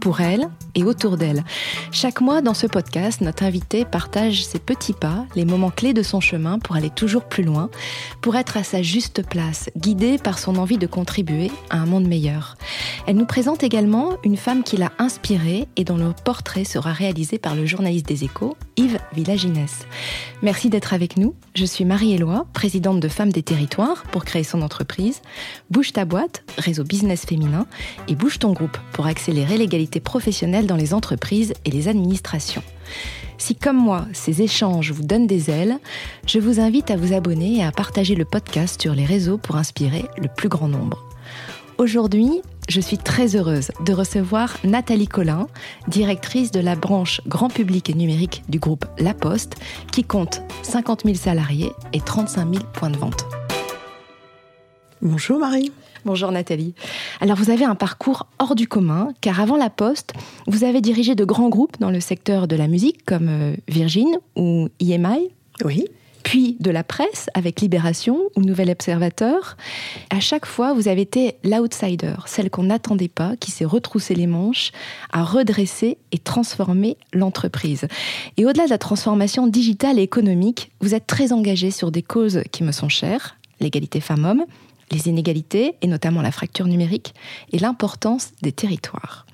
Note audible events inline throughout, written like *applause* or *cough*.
pour elles et autour d'elles. Chaque mois dans ce podcast, notre invité partage ses petits pas, les moments clés de son chemin pour aller toujours plus loin, pour être à sa juste place, guidée par son envie de contribuer à un monde meilleur. Elle nous présente également une femme qui l'a inspirée et dont le portrait sera réalisé par le journaliste des échos, Yves Villaginès. Merci d'être avec nous. Je suis Marie-Éloi, présidente de Femmes des Territoires pour créer son entreprise, Bouge ta boîte, réseau business féminin, et Bouge ton groupe pour accélérer l'égalité professionnelle dans les entreprises et les administrations. Si comme moi, ces échanges vous donnent des ailes, je vous invite à vous abonner et à partager le podcast sur les réseaux pour inspirer le plus grand nombre. Aujourd'hui, je suis très heureuse de recevoir Nathalie Collin, directrice de la branche grand public et numérique du groupe La Poste, qui compte 50 000 salariés et 35 000 points de vente. Bonjour Marie. Bonjour Nathalie. Alors vous avez un parcours hors du commun, car avant la Poste, vous avez dirigé de grands groupes dans le secteur de la musique comme euh, Virgin ou EMI. Oui. Puis de la presse avec Libération ou Nouvel Observateur. À chaque fois, vous avez été l'outsider, celle qu'on n'attendait pas, qui s'est retroussé les manches, à redresser et transformer l'entreprise. Et au-delà de la transformation digitale et économique, vous êtes très engagé sur des causes qui me sont chères, l'égalité femmes-hommes, les inégalités, et notamment la fracture numérique, et l'importance des territoires.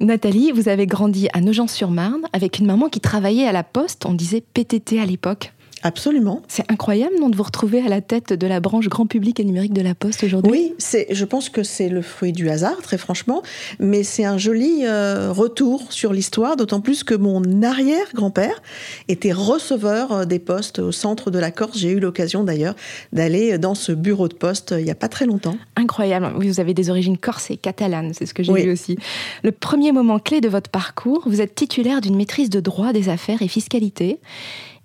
Nathalie, vous avez grandi à Nogent-sur-Marne avec une maman qui travaillait à la poste, on disait PTT à l'époque. Absolument. C'est incroyable, non, de vous retrouver à la tête de la branche grand public et numérique de la Poste aujourd'hui. Oui, c'est, je pense que c'est le fruit du hasard, très franchement, mais c'est un joli euh, retour sur l'histoire, d'autant plus que mon arrière-grand-père était receveur euh, des postes au centre de la Corse. J'ai eu l'occasion d'ailleurs d'aller dans ce bureau de poste euh, il n'y a pas très longtemps. Incroyable. Oui, vous avez des origines corse et catalanes, c'est ce que j'ai vu aussi. Le premier moment clé de votre parcours, vous êtes titulaire d'une maîtrise de droit des affaires et fiscalité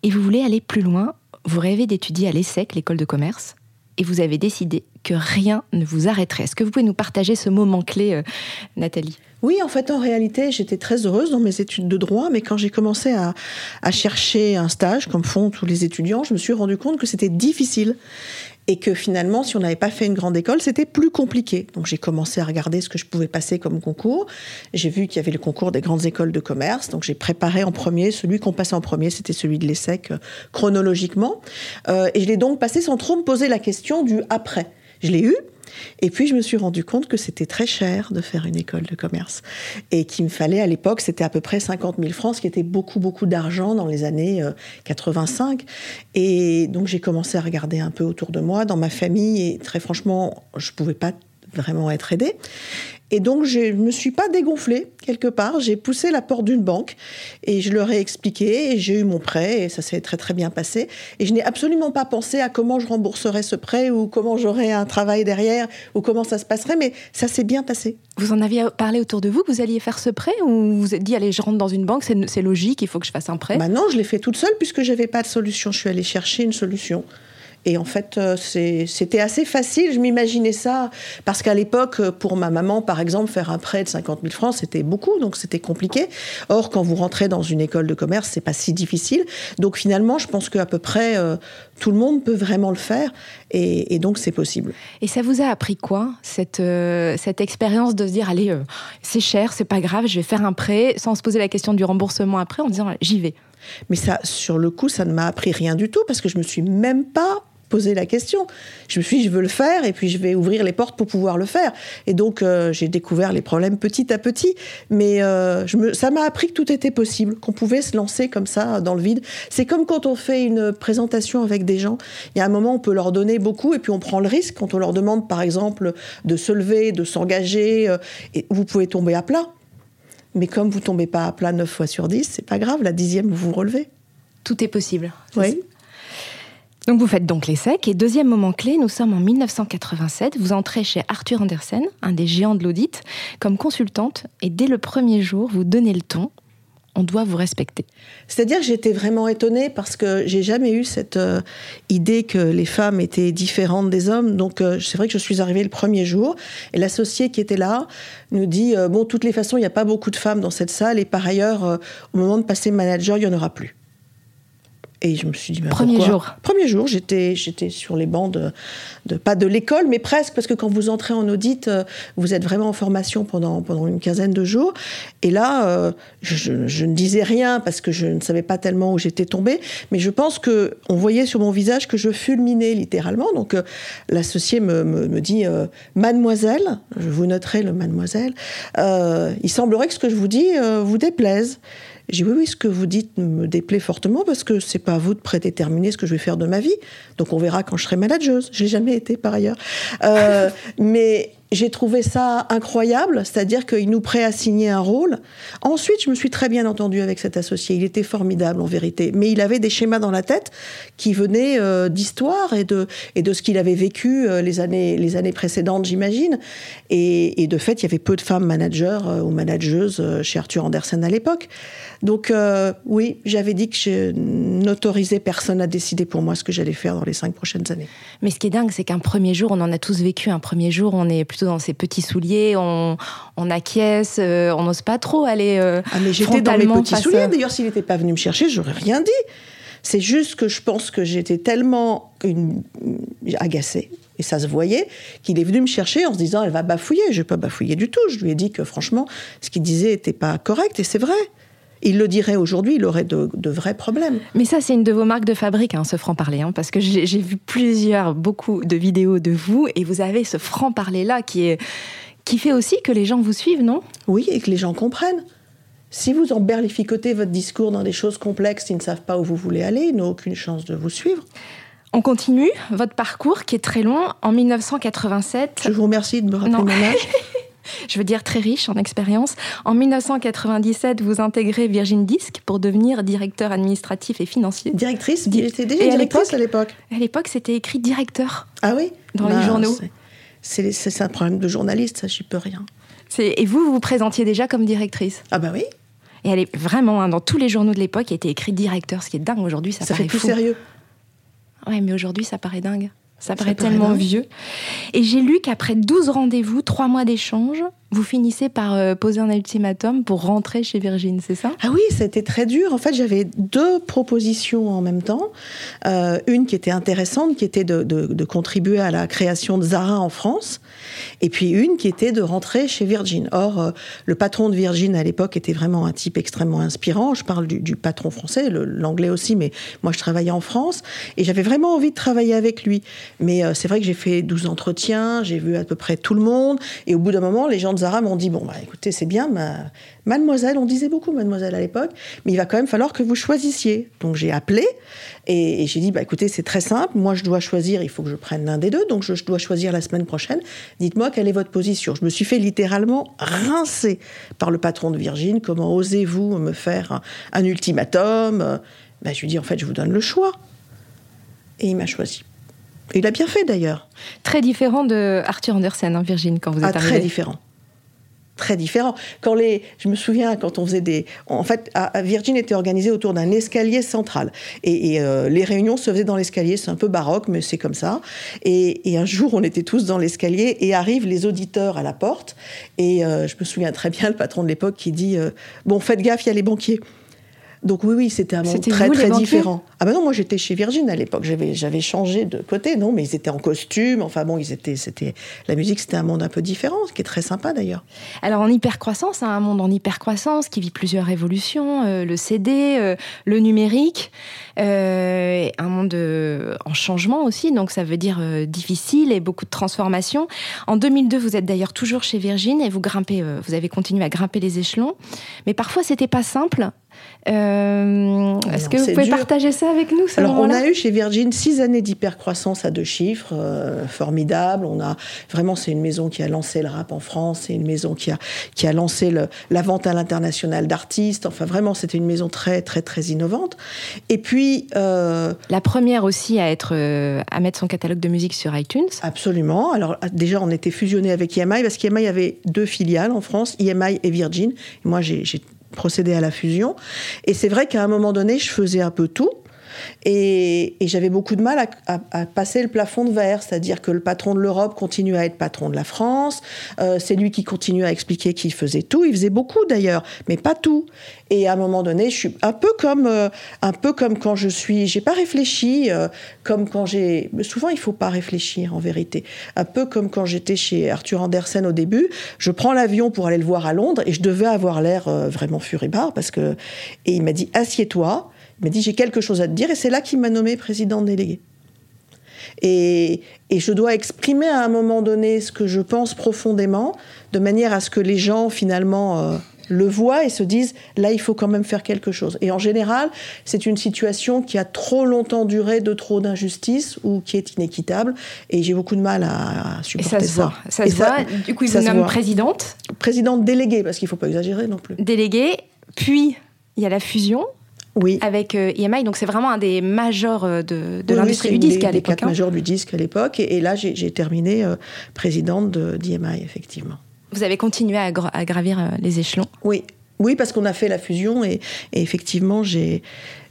et vous voulez aller plus loin, vous rêvez d'étudier à l'ESSEC, l'école de commerce, et vous avez décidé que rien ne vous arrêterait. Est-ce que vous pouvez nous partager ce moment clé, euh, Nathalie? Oui, en fait, en réalité, j'étais très heureuse dans mes études de droit, mais quand j'ai commencé à, à, chercher un stage, comme font tous les étudiants, je me suis rendu compte que c'était difficile et que finalement, si on n'avait pas fait une grande école, c'était plus compliqué. Donc j'ai commencé à regarder ce que je pouvais passer comme concours. J'ai vu qu'il y avait le concours des grandes écoles de commerce, donc j'ai préparé en premier. Celui qu'on passait en premier, c'était celui de l'ESSEC euh, chronologiquement. Euh, et je l'ai donc passé sans trop me poser la question du après. Je l'ai eu, et puis je me suis rendu compte que c'était très cher de faire une école de commerce et qu'il me fallait à l'époque, c'était à peu près 50 000 francs, ce qui était beaucoup beaucoup d'argent dans les années 85. Euh, et donc j'ai commencé à regarder un peu autour de moi, dans ma famille, et très franchement, je pouvais pas vraiment être aidée. Et donc, je ne me suis pas dégonflée quelque part. J'ai poussé la porte d'une banque et je leur ai expliqué et j'ai eu mon prêt et ça s'est très très bien passé. Et je n'ai absolument pas pensé à comment je rembourserais ce prêt ou comment j'aurais un travail derrière ou comment ça se passerait, mais ça s'est bien passé. Vous en aviez parlé autour de vous que vous alliez faire ce prêt ou vous vous êtes dit, allez, je rentre dans une banque, c'est logique, il faut que je fasse un prêt? Bah Non, je l'ai fait toute seule puisque je n'avais pas de solution. Je suis allée chercher une solution. Et en fait, euh, c'était assez facile. Je m'imaginais ça parce qu'à l'époque, pour ma maman, par exemple, faire un prêt de 50 000 francs, c'était beaucoup, donc c'était compliqué. Or, quand vous rentrez dans une école de commerce, c'est pas si difficile. Donc finalement, je pense qu'à peu près euh, tout le monde peut vraiment le faire, et, donc c'est possible. Et ça vous a appris quoi cette euh, cette expérience de se dire allez, c'est cher, c'est pas grave, je vais faire un prêt, sans se poser la question du remboursement après, en disant j'y vais. Mais ça, sur le coup, ça ne m'a appris rien du tout parce que je me suis même pas poser la question. Je me suis dit, je veux le faire et puis je vais ouvrir les portes pour pouvoir le faire. Et donc, euh, j'ai découvert les problèmes petit à petit. Mais euh, je me, ça m'a appris que tout était possible, qu'on pouvait se lancer comme ça dans le vide. C'est comme quand on fait une présentation avec des gens. Il y a un moment, on peut leur donner beaucoup et puis on prend le risque quand on leur demande, par exemple, de se lever, de s'engager. Euh, et vous pouvez tomber à plat. Mais comme vous tombez pas à plat 9 fois sur 10, c'est pas grave, la dixième, vous vous relevez. Tout est possible. Oui. Donc vous faites donc l'essai. Et deuxième moment clé, nous sommes en 1987. Vous entrez chez Arthur Andersen, un des géants de l'audit, comme consultante. Et dès le premier jour, vous donnez le ton. On doit vous respecter. C'est-à-dire que j'étais vraiment étonnée parce que j'ai jamais eu cette euh, idée que les femmes étaient différentes des hommes. Donc euh, c'est vrai que je suis arrivée le premier jour et l'associé qui était là nous dit euh, bon, toutes les façons, il n'y a pas beaucoup de femmes dans cette salle et par ailleurs, au moment de passer manager, il n'y en aura plus. Et je me suis dit, mais Premier pourquoi jour. Premier jour, j'étais, j'étais sur les bancs de, de- pas de l'école, mais presque, parce que quand vous entrez en audit, euh, vous êtes vraiment en formation pendant, pendant une quinzaine de jours. Et là, euh, je, ne disais rien parce que je ne savais pas tellement où j'étais tombée, mais je pense que on voyait sur mon visage que je fulminais littéralement. Donc euh, l'associé me, me, me dit, euh, Mademoiselle, je vous noterai le Mademoiselle, il semblerait que ce que je vous dis vous déplaise. J'ai dit oui, oui, ce que vous dites me déplaît fortement parce que c'est pas à vous de prédéterminer ce que je vais faire de ma vie. Donc on verra quand je serai manageuse. J'ai jamais été par ailleurs. Euh, *laughs* mais j'ai trouvé ça incroyable, c'est-à-dire qu'il nous préassignait un rôle. Ensuite, je me suis très bien entendue avec cet associé. Il était formidable en vérité, mais il avait des schémas dans la tête qui venaient euh, d'histoire et de, et de ce qu'il avait vécu euh, les, années, les années précédentes, j'imagine. Et, et de fait, il y avait peu de femmes managers euh, ou manageuses chez Arthur Andersen à l'époque. Donc euh, oui, j'avais dit que je n'autorisais personne à décider pour moi ce que j'allais faire dans les cinq prochaines années. Mais ce qui est dingue, c'est qu'un premier jour, on en a tous vécu. Un premier jour, on est plutôt dans ses petits souliers, on, on acquiesce, euh, on n'ose pas trop aller. euh, Ah mais j'étais dans mes petits face souliers. D'ailleurs, s'il n'était pas venu me chercher, j'aurais rien dit. C'est juste que je pense que j'étais tellement une- agacée, et ça se voyait, qu'il est venu me chercher en se disant elle va bafouiller. Je n'ai pas bafouillé du tout. Je lui ai dit que franchement, ce qu'il disait n'était pas correct, et c'est vrai. Il le dirait aujourd'hui, il aurait de, de vrais problèmes. Mais ça, c'est une de vos marques de fabrique, hein, ce franc-parler, hein, parce que j'ai vu plusieurs, beaucoup de vidéos de vous, et vous avez ce franc-parler-là qui, est, qui fait aussi que les gens vous suivent, non? Oui, et que les gens comprennent. Si vous emberlificotez votre discours dans des choses complexes, ils ne savent pas où vous voulez aller, ils n'ont aucune chance de vous suivre. On continue votre parcours qui est très long. En 1987, Je vous remercie de me rappeler Non. mon âge. *laughs* *laughs* je veux dire très riche en expérience. En 1997, vous intégrez Virgin Disc pour devenir directeur administratif et financier. Directrice, Di- j'étais déjà Et directrice à l'époque? À l'époque, c'était écrit directeur. Ah oui? Dans les journaux. c'est- un problème de journaliste, ça, j'y peux rien. Et vous, vous vous présentiez déjà comme directrice? Ah bah oui, Et elle est vraiment, hein, dans tous les journaux de l'époque, il était écrit directeur, ce qui est dingue aujourd'hui, ça, ça, paraît fait plus fou. sérieux. Ouais, mais aujourd'hui, ça paraît dingue. Ça Ça paraît paraît tellement vieux. Et j'ai lu qu'après 12 rendez-vous, 3 mois d'échange, vous finissez par euh, poser un ultimatum pour rentrer chez Virgin, c'est ça? Ah oui, été très dur. En fait, j'avais deux propositions en même temps. Euh, une qui était intéressante, qui était de, contribuer à la création de Zara en France, et puis une qui était de rentrer chez Virgin. Or, euh, le patron de Virgin à l'époque était vraiment un type extrêmement inspirant. Je parle du, patron français, l'anglais aussi, mais moi je travaillais en France, et j'avais vraiment envie de travailler avec lui. Mais c'est vrai que j'ai fait 12 entretiens, j'ai vu à peu près tout le monde, et au bout d'un moment, les gens de Zara m'ont dit bon bah écoutez c'est bien, ma- mademoiselle, on disait beaucoup mademoiselle à l'époque, mais il va quand même falloir que vous choisissiez. Donc j'ai appelé et, et j'ai dit bah écoutez c'est très simple, moi je dois choisir, il faut que je prenne l'un des deux, donc je, je dois choisir la semaine prochaine. Dites-moi quelle est votre position. Je me suis fait littéralement rincer par le patron de Virgin. Comment osez-vous me faire un, un ultimatum? Bah, Je lui dis en fait je vous donne le choix. Et il m'a choisi. Et il a bien fait d'ailleurs. Très différent de Arthur Andersen, hein, Virgin, quand vous êtes Ah, très arrivé. différent. Très différent. Quand les, je me souviens quand on faisait des, en fait, Virgin était organisé autour d'un escalier central et, euh, les réunions se faisaient dans l'escalier. C'est un peu baroque, mais c'est comme ça. Et, et un jour, on était tous dans l'escalier et arrivent les auditeurs à la porte. Et euh, je me souviens très bien le patron de l'époque qui dit euh, bon, faites gaffe, il y a les banquiers. Donc oui, oui, c'était un monde très vous, très différent. Ah ben non, moi j'étais chez Virgin à l'époque. J'avais j'avais changé de côté, non, mais ils étaient en costume. Enfin bon, ils étaient, c'était la musique, c'était un monde un peu différent, ce qui est très sympa d'ailleurs. Alors en hypercroissance, hein, un monde en hypercroissance qui vit plusieurs révolutions, euh, le CD, euh, le numérique, euh, un monde en changement aussi, donc ça veut dire difficile et beaucoup de transformations. En 2002, vous êtes d'ailleurs toujours chez Virgin et vous grimpez, vous avez continué à grimper les échelons, mais parfois c'était pas simple. Euh, Est-ce que vous pouvez partager ça avec nous Alors, on a eu chez Virgin six années d'hypercroissance à deux chiffres, euh, formidable. On a vraiment, c'est une maison qui a lancé le rap en France, c'est une maison qui a qui a lancé le, la vente à l'international d'artistes. Enfin, vraiment, c'était une maison très très très innovante. Et puis euh, la première aussi à être euh, à mettre son catalogue de musique sur iTunes. Absolument. Alors déjà, on était fusionné avec EMI parce qu'EMI avait deux filiales en France, EMI et Virgin. Et moi, j'ai procédé à la fusion. Et c'est vrai qu'à un moment donné, je faisais un peu tout. Et, j'avais beaucoup de mal à, passer le plafond de verre, c'est-à-dire que le patron de l'Europe continue à être patron de la France, euh, c'est lui qui continue à expliquer qu'il faisait tout, il faisait beaucoup d'ailleurs, mais pas tout. Et à un moment donné, je suis un peu comme, euh, un peu comme quand je suis, j'ai pas réfléchi, euh, comme quand j'ai, souvent il faut pas réfléchir en vérité, un peu comme quand j'étais chez Arthur Andersen au début, je prends l'avion pour aller le voir à Londres et je devais avoir l'air vraiment furibard parce que, et il m'a dit assieds-toi m'a dit j'ai quelque chose à te dire et c'est là qu'il m'a nommé président délégué. Et, et, je dois exprimer à un moment donné ce que je pense profondément, de manière à ce que les gens finalement euh, le voient et se disent là il faut quand même faire quelque chose. Et en général, c'est une situation qui a trop longtemps duré de trop d'injustice ou qui est inéquitable. Et j'ai beaucoup de mal à, supporter et ça. Se Voit. Ça se voit. Du coup, il vous nomme présidente. Présidente déléguée, parce qu'il ne faut pas exagérer non plus. Déléguée, puis il y a la fusion oui. avec EMI. Euh, Donc c'est vraiment un des majors euh, de, l'industrie du disque à l'époque. Des quatre hein. majors du disque à l'époque. Et, là, j'ai terminé euh, présidente d'EMI, effectivement. Vous avez continué à, gravir les échelons Oui. Oui, parce qu'on a fait la fusion et, effectivement, j'ai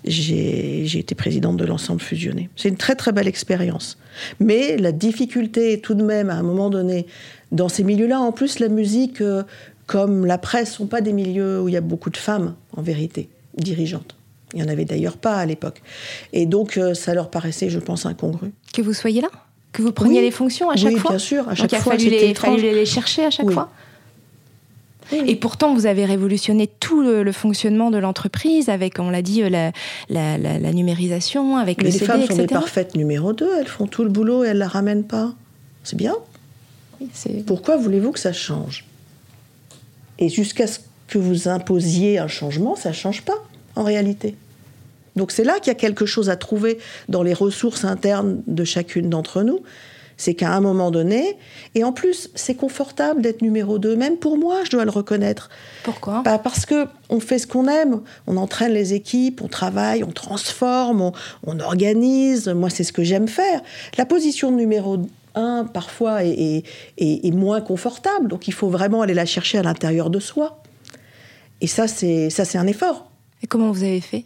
été présidente de l'ensemble fusionné. C'est une très très belle expérience. Mais la difficulté tout de même, à un moment donné, dans ces milieux-là, en plus la musique, comme la presse, sont pas des milieux où il y a beaucoup de femmes, en vérité, dirigeantes. Il n'y en avait d'ailleurs pas à l'époque. Et donc, euh, ça leur paraissait, je pense, incongru. Que vous soyez là Que vous preniez les fonctions à chaque fois Oui, bien sûr. À chaque donc, fois, il a fallu les, chercher à chaque fois et pourtant, vous avez révolutionné tout le, fonctionnement de l'entreprise avec, on l'a dit, la, la, numérisation, avec Mais le les femmes sont des parfaites numéro 2, elles font tout le boulot et elles ne la ramènent pas. C'est bien. Pourquoi voulez-vous que ça change? Et jusqu'à ce que vous imposiez un changement, ça ne change pas en réalité. Donc c'est là qu'il y a quelque chose à trouver dans les ressources internes de chacune d'entre nous. C'est qu'à un moment donné, et en plus, c'est confortable d'être numéro 2, même pour moi, je dois le reconnaître. Pourquoi? Bah Parce que on fait ce qu'on aime, on entraîne les équipes, on travaille, on transforme, on, organise. Moi, c'est ce que j'aime faire. La position de numéro 1, parfois, est, est moins confortable, donc il faut vraiment aller la chercher à l'intérieur de soi. Et ça, c'est un effort. Et comment vous avez fait?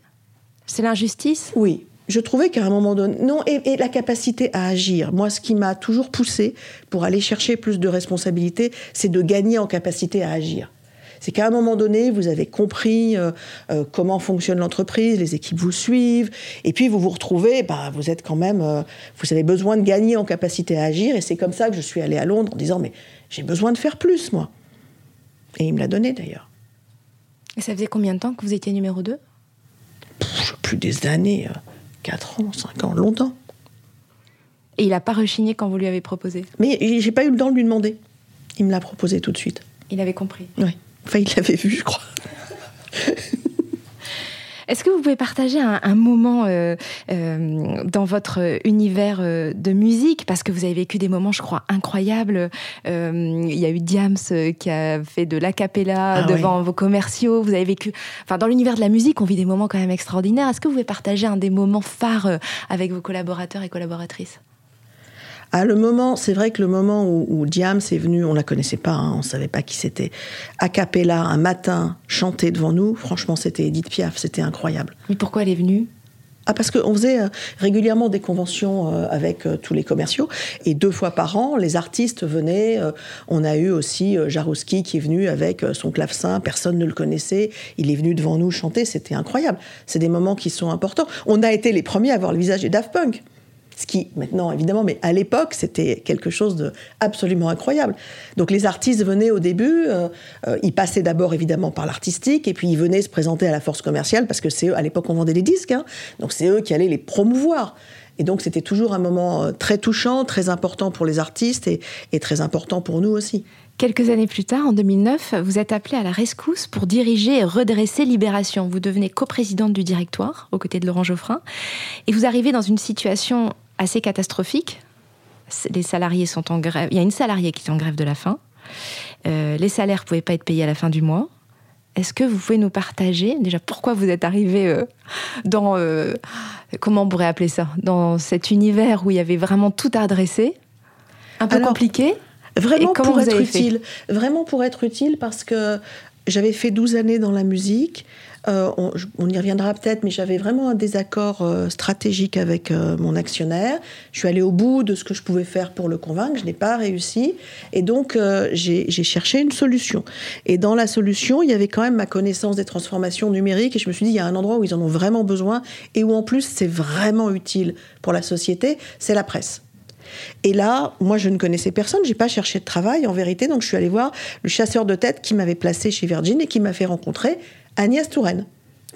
C'est l'injustice? Oui. Je trouvais qu'à un moment donné, non, et, la capacité à agir. Moi, ce qui m'a toujours poussé pour aller chercher plus de responsabilités, c'est de gagner en capacité à agir. C'est qu'à un moment donné, vous avez compris euh, euh, comment fonctionne l'entreprise, les équipes vous suivent, et puis vous vous retrouvez, bah, vous êtes quand même, euh, vous avez besoin de gagner en capacité à agir, et c'est comme ça que je suis allée à Londres en disant, mais j'ai besoin de faire plus, moi. Et il me l'a donné d'ailleurs. Et ça faisait combien de temps que vous étiez numéro 2 Plus des années, 4 euh, ans, 5 ans, longtemps. Et il n'a pas rechigné quand vous lui avez proposé? Mais j'ai pas eu le temps de lui demander. Il me l'a proposé tout de suite. Il avait compris Oui. Enfin, il l'avait vu, je crois. Est-ce que vous pouvez partager un, moment euh, euh, dans votre univers euh, de musique? Parce que vous avez vécu des moments, je crois, incroyables. il y a eu Diams qui a fait de l'acapella ah devant vos commerciaux. Vous avez vécu. Enfin, dans l'univers de la musique, on vit des moments quand même extraordinaires. Est-ce que vous pouvez partager un des moments phares avec vos collaborateurs et collaboratrices? Ah, le moment, c'est vrai que le moment où, Diams est venu, on la connaissait pas, hein, on savait pas qui c'était, a cappella, un matin, chanter devant nous, franchement, c'était Edith Piaf, c'était incroyable. Mais pourquoi elle est venue? Ah, parce qu'on faisait euh, régulièrement des conventions euh, avec euh, tous les commerciaux et deux fois par an, les artistes venaient. on a eu aussi Jarouski qui est venu avec son clavecin, personne ne le connaissait. Il est venu devant nous chanter, c'était incroyable. C'est des moments qui sont importants. On a été les premiers à voir le visage des Daft Punk. Ce qui, maintenant, évidemment, mais à l'époque, c'était quelque chose d'absolument incroyable. Donc les artistes venaient au début, euh, euh, ils passaient d'abord évidemment par l'artistique, et puis ils venaient se présenter à la force commerciale, parce que c'est eux, à l'époque, on vendait des disques, hein. donc c'est eux qui allaient les promouvoir. Et donc c'était toujours un moment euh, très touchant, très important pour les artistes et, très important pour nous aussi. Quelques années plus tard, en 2009, vous êtes appelée à la rescousse pour diriger et redresser Libération. Vous devenez coprésidente du directoire aux côtés de Laurent Geoffrin et vous arrivez dans une situation assez catastrophique. Les salariés sont en grève. Il y a une salariée qui est en grève de la faim. Euh, les salaires ne pouvaient pas être payés à la fin du mois. Est-ce que vous pouvez nous partager déjà pourquoi vous êtes arrivé euh, dans euh, comment on pourrait appeler ça dans cet univers où il y avait vraiment tout à adresser, un peu compliqué? Vraiment pour être utile, vraiment pour être utile parce que j'avais fait 12 années dans la musique. Euh, on, y reviendra peut-être, mais j'avais vraiment un désaccord euh, stratégique avec euh, mon actionnaire. Je suis allée au bout de ce que je pouvais faire pour le convaincre, je n'ai pas réussi. Et donc, j'ai cherché une solution. Et dans la solution, il y avait quand même ma connaissance des transformations numériques. Et je me suis dit, il y a un endroit où ils en ont vraiment besoin et où en plus c'est vraiment utile pour la société, c'est la presse. Et là, moi, je ne connaissais personne, j'ai pas cherché de travail en vérité, donc je suis allée voir le chasseur de tête qui m'avait placé chez Virgin et qui m'a fait rencontrer Agnès Touraine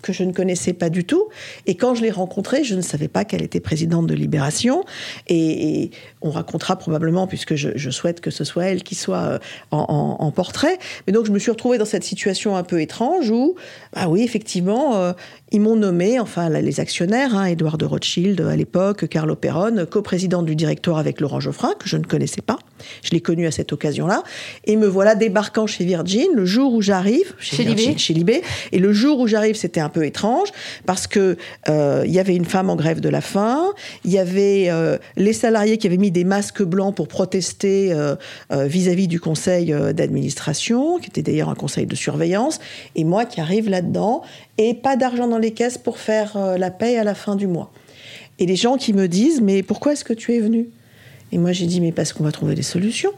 que je ne connaissais pas du tout. Et quand je l'ai rencontrée, je ne savais pas qu'elle était présidente de Libération. Et, on racontera probablement, puisque je, souhaite que ce soit elle qui soit euh, en, portrait. Mais donc je me suis retrouvée dans cette situation un peu étrange où, ah oui, effectivement, euh, ils m'ont nommé, enfin les actionnaires, hein, Édouard de Rothschild à l'époque, Carlo Perron, coprésident du directoire avec Laurent Geoffrin, que je ne connaissais pas. Je l'ai connu à cette occasion-là. Et me voilà débarquant chez Virgin le jour où j'arrive, chez, Libé. chez Libé. Et le jour où j'arrive, c'était un peu étrange parce que euh, il y avait une femme en grève de la faim, il y avait euh, les salariés qui avaient mis des masques blancs pour protester euh, vis-à-vis du conseil d'administration, qui était d'ailleurs un conseil de surveillance, et moi qui arrive là-dedans et pas d'argent dans les caisses pour faire la paye à la fin du mois. Et les gens qui me disent mais pourquoi est-ce que tu es venu Et moi j'ai dit mais parce qu'on va trouver des solutions.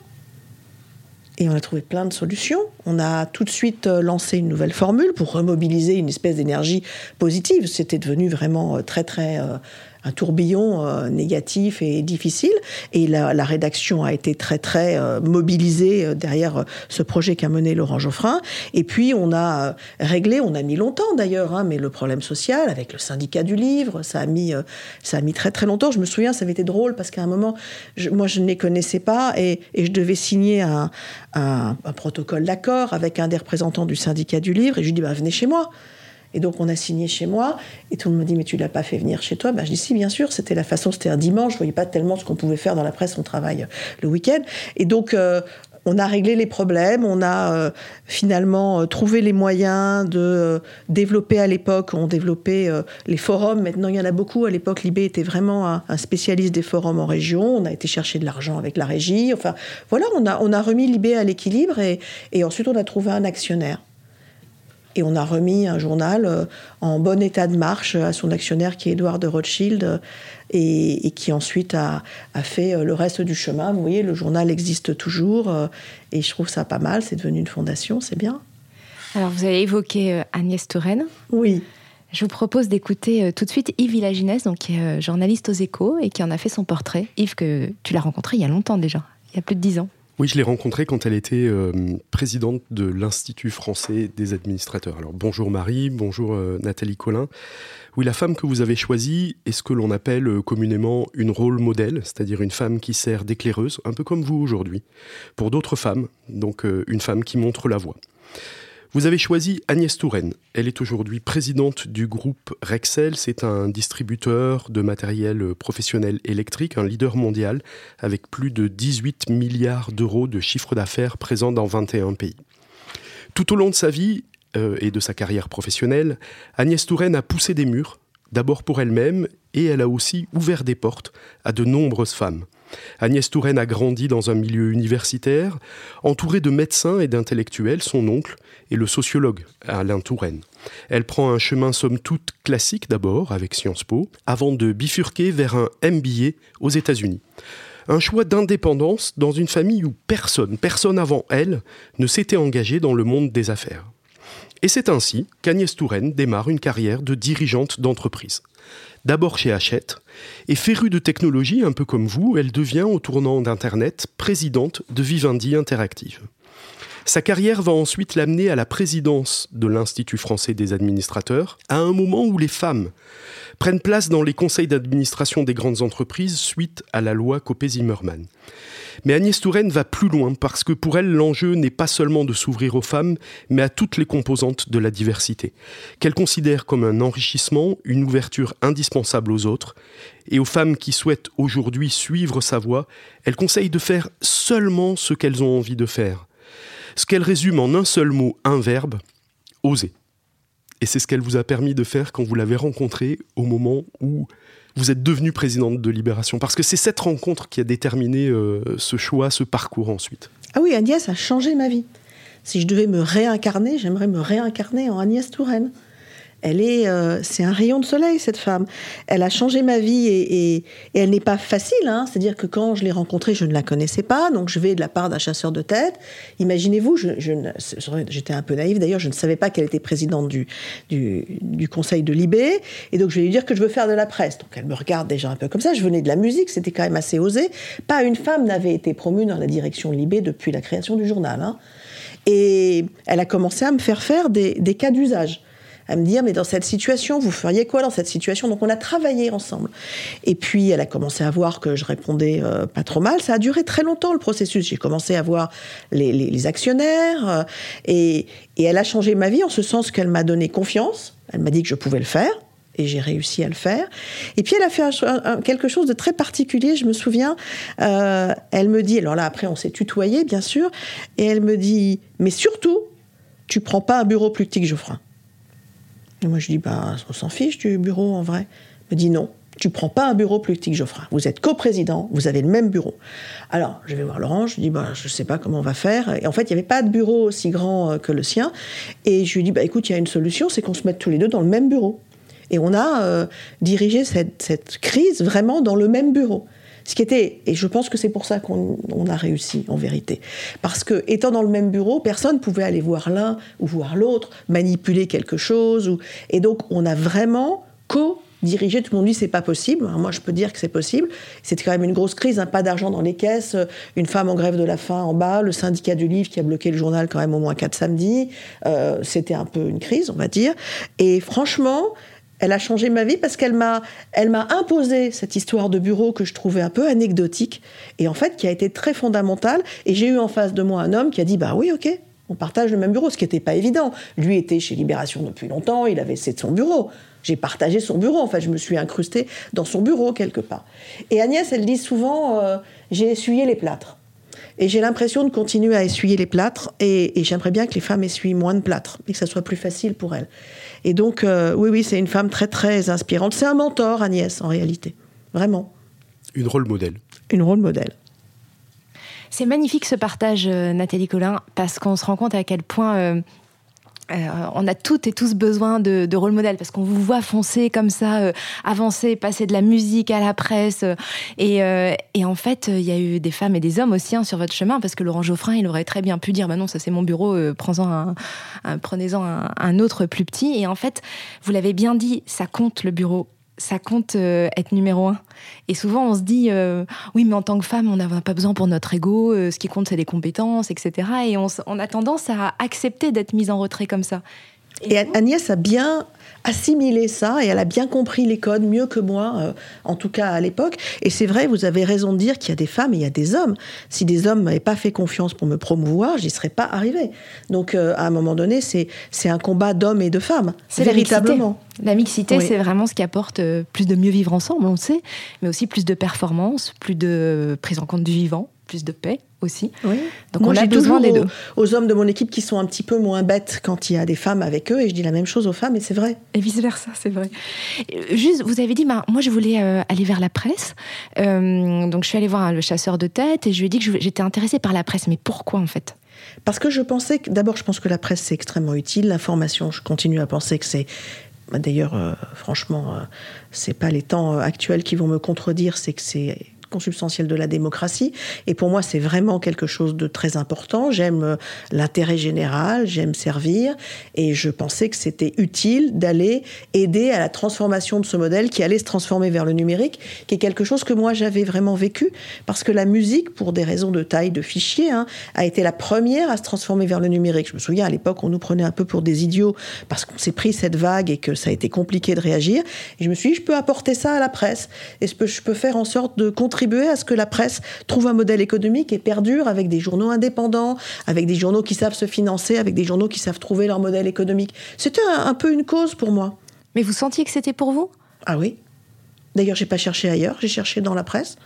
Et on a trouvé plein de solutions. On a tout de suite euh, lancé une nouvelle formule pour remobiliser une espèce d'énergie positive. C'était devenu vraiment euh, très très euh, un tourbillon euh, négatif et difficile. Et la, rédaction a été très très euh, mobilisée euh, derrière ce projet qu'a mené Laurent Geoffrin. Et puis on a réglé, on a mis longtemps d'ailleurs, hein, mais le problème social avec le syndicat du livre, ça a mis ça a mis très très longtemps. Je me souviens, ça avait été drôle parce qu'à un moment, moi je ne les connaissais pas et, je devais signer un, un, un protocole d'accord avec un des représentants du syndicat du livre et je lui dis bah venez chez moi. Et donc on a signé chez moi, et tout le monde me dit mais tu l'as pas fait venir chez toi. Ben, Je dis si bien sûr, c'était la façon, c'était un dimanche, je voyais pas tellement ce qu'on pouvait faire dans la presse, on travaille le week-end. Et donc euh, on a réglé les problèmes, on a euh, finalement euh, trouvé les moyens de développer à l'époque, on développait les forums, maintenant il y en a beaucoup, à l'époque Libé était vraiment un, spécialiste des forums en région, on a été chercher de l'argent avec la régie, enfin voilà, on a, on a remis Libé à l'équilibre. Et ensuite on a trouvé un actionnaire. Et on a remis un journal euh, en bon état de marche à son actionnaire qui est Edouard de Rothschild euh, et, qui ensuite a, fait euh, le reste du chemin. Vous voyez, le journal existe toujours et je trouve ça pas mal. C'est devenu une fondation, c'est bien. Alors, vous avez évoqué Agnès Touraine. Oui. Je vous propose d'écouter tout de suite Yves Villaginès, donc qui est journaliste aux Échos et qui en a fait son portrait. Yves, que tu l'as rencontré il y a longtemps déjà, il y a plus de dix ans. Oui, je l'ai rencontrée quand elle était euh, présidente de l'Institut français des administrateurs. Alors bonjour Marie, bonjour euh, Nathalie Collin. Oui, la femme que vous avez choisie est ce que l'on appelle euh, communément une rôle modèle, c'est-à-dire une femme qui sert d'éclaireuse, un peu comme vous aujourd'hui, pour d'autres femmes, donc une femme qui montre la voie. Vous avez choisi Agnès Touraine. Elle est aujourd'hui présidente du groupe Rexel. C'est un distributeur de matériel professionnel électrique, un leader mondial, avec plus de 18 milliards d'euros de chiffre d'affaires présent dans 21 pays. Tout au long de sa vie euh, et de sa carrière professionnelle, Agnès Touraine a poussé des murs, d'abord pour elle-même, et elle a aussi ouvert des portes à de nombreuses femmes. Agnès Touraine a grandi dans un milieu universitaire, entourée de médecins et d'intellectuels, son oncle et le sociologue Alain Touraine. Elle prend un chemin somme toute classique d'abord avec Sciences Po, avant de bifurquer vers un MBA aux États-Unis. Un choix d'indépendance dans une famille où personne, personne avant elle, ne s'était engagé dans le monde des affaires. Et c'est ainsi qu'Agnès Touraine démarre une carrière de dirigeante d'entreprise d'abord chez Hachette, et férue de technologie, un peu comme vous, elle devient, au tournant d'Internet, présidente de Vivendi Interactive. Sa carrière va ensuite l'amener à la présidence de l'Institut français des administrateurs, à un moment où les femmes prennent place dans les conseils d'administration des grandes entreprises suite à la loi Copé-Zimmermann. Mais Agnès Touraine va plus loin parce que pour elle, l'enjeu n'est pas seulement de s'ouvrir aux femmes, mais à toutes les composantes de la diversité, qu'elle considère comme un enrichissement, une ouverture indispensable aux autres. Et aux femmes qui souhaitent aujourd'hui suivre sa voie, elle conseille de faire seulement ce qu'elles ont envie de faire. Ce qu'elle résume en un seul mot, un verbe, oser. Et c'est ce qu'elle vous a permis de faire quand vous l'avez rencontrée au moment où vous êtes devenue présidente de Libération Parce que c'est cette rencontre qui a déterminé euh, ce choix, ce parcours ensuite. Ah oui, Agnès a changé ma vie. Si je devais me réincarner, j'aimerais me réincarner en Agnès Touraine. Elle est, euh, c'est un rayon de soleil cette femme. Elle a changé ma vie et, elle n'est pas facile. Hein. C'est-à-dire que quand je l'ai rencontrée, je ne la connaissais pas, donc je vais de la part d'un chasseur de tête. Imaginez-vous, j'étais un peu naïve d'ailleurs, je ne savais pas qu'elle était présidente du, conseil de Libé, et donc je vais lui dire que je veux faire de la presse. Donc elle me regarde déjà un peu comme ça. Je venais de la musique, c'était quand même assez osé. Pas une femme n'avait été promue dans la direction Libé depuis la création du journal. Hein. Et elle a commencé à me faire faire des cas d'usage à me dire mais dans cette situation vous feriez quoi dans cette situation? Donc on a travaillé ensemble et puis elle a commencé à voir que je répondais euh, pas trop mal ça a duré très longtemps le processus j'ai commencé à voir les, actionnaires euh, et, elle a changé ma vie en ce sens qu'elle m'a donné confiance elle m'a dit que je pouvais le faire et j'ai réussi à le faire. Et puis elle a fait quelque chose de très particulier, je me souviens. Euh, elle me dit, alors là après on s'est tutoyé bien sûr, et elle me dit, mais surtout, tu prends pas un bureau plus petit que Geoffrin. Et moi, je dis, bah, on s'en fiche du bureau en vrai. Il me dit, non, tu prends pas un bureau plus petit que Geoffrin. Vous êtes coprésident, vous avez le même bureau. Alors, je vais voir Laurent, je lui dis, bah, je sais pas comment on va faire. Et en fait, il n'y avait pas de bureau aussi grand euh, que le sien. Et je lui dis, bah, écoute, il y a une solution, c'est qu'on se mette tous les deux dans le même bureau. Et on a euh, dirigé cette, cette, crise vraiment dans le même bureau. Ce qui était, et je pense que c'est pour ça qu'on a réussi en vérité, parce que étant dans le même bureau, personne ne pouvait aller voir l'un ou voir l'autre, manipuler quelque chose, et donc on a vraiment co dirigé, tout le monde dit c'est pas possible. moi, je peux dire que c'est possible. C'était quand même une grosse crise, hein, pas d'argent dans les caisses, une femme en grève de la faim en bas, le syndicat du livre qui a bloqué le journal quand même au moins quatre samedis. Euh, c'était un peu une crise, on va dire. Et franchement, elle a changé ma vie parce qu'elle m'a, elle m'a imposé cette histoire de bureau que je trouvais un peu anecdotique et en fait qui a été très fondamentale. Et j'ai eu en face de moi un homme qui a dit bah oui ok, on partage le même bureau, ce qui n'était pas évident. Lui était chez Libération depuis longtemps, il avait c'est de son bureau. J'ai partagé son bureau, en fait, je me suis incrustée dans son bureau quelque part. Et Agnès, elle dit souvent, euh, j'ai essuyé les plâtres. Et j'ai l'impression de continuer à essuyer les plâtres, et, j'aimerais bien que les femmes essuient moins de plâtres, et que ça soit plus facile pour elles. Et donc, euh, oui, oui, c'est une femme très, très inspirante. C'est un mentor, Agnès, en réalité. Vraiment. Une rôle modèle. Une rôle modèle. C'est magnifique ce partage, euh, Nathalie Collin, parce qu'on se rend compte à quel point euh, euh, on a toutes et tous besoin de, rôle modèle parce qu'on vous voit foncer comme ça, euh, avancer, passer de la musique à la presse. Euh, et, en fait, il y a eu des femmes et des hommes aussi hein, sur votre chemin parce que Laurent Geoffrin, il aurait très bien pu dire bah non, ça c'est mon bureau, prenez-en un, autre plus petit. Et en fait, vous l'avez bien dit, ça compte le bureau ça compte euh, être numéro un. Et souvent, on se dit, euh, oui, mais en tant que femme, on n'a pas besoin pour notre ego, euh, ce qui compte, c'est les compétences, etc. Et on, on a tendance à accepter d'être mise en retrait comme ça. Et, Agnès a bien assimilé ça et elle a bien compris les codes mieux que moi, euh, en tout cas à l'époque. Et c'est vrai, vous avez raison de dire qu'il y a des femmes et il y a des hommes. Si des hommes m'avaient pas fait confiance pour me promouvoir, j'y serais pas arrivée. Donc euh, à un moment donné, c'est c'est un combat d'hommes et de femmes, c'est véritablement. La mixité, c'est vraiment ce qui apporte euh, plus de mieux vivre ensemble, on le sait, mais aussi plus de performance, plus de prise en compte du vivant, plus de paix aussi. Donc on a besoin des deux. Aux, hommes de mon équipe qui sont un petit peu moins bêtes quand il y a des femmes avec eux, et je dis la même chose aux femmes, et c'est vrai. Et vice versa, c'est vrai. Juste, vous avez dit, bah, moi je voulais euh, aller vers la presse, euh, donc je suis allée voir le chasseur de tête et je lui ai dit que j'étais intéressée par la presse, mais pourquoi en fait? Parce que je pensais que, d'abord, je pense que la presse c'est extrêmement utile, l'information, je continue à penser que c'est D'ailleurs, euh, franchement, c'est pas les temps actuels qui vont me contredire, c'est que c'est consubstantielle de la démocratie. Et pour moi, c'est vraiment quelque chose de très important. J'aime euh, l'intérêt général, j'aime servir, et je pensais que c'était utile d'aller aider à la transformation de ce modèle qui allait se transformer vers le numérique, qui est quelque chose que moi j'avais vraiment vécu, parce que la musique, pour des raisons de taille de fichier, hein, a été la première à se transformer vers le numérique. Je me souviens à l'époque, on nous prenait un peu pour des idiots parce qu'on s'est pris cette vague et que ça a été compliqué de réagir. Et je me suis dit, je peux apporter ça à la presse. Et je peux, je peux faire en sorte de contribuer à ce que la presse trouve un modèle économique et perdure avec des journaux indépendants, avec des journaux qui savent se financer, avec des journaux qui savent trouver leur modèle économique. C'était un, peu une cause pour moi. Mais vous sentiez que c'était pour vous? Ah oui. D'ailleurs, j'ai pas cherché ailleurs, j'ai cherché dans la presse.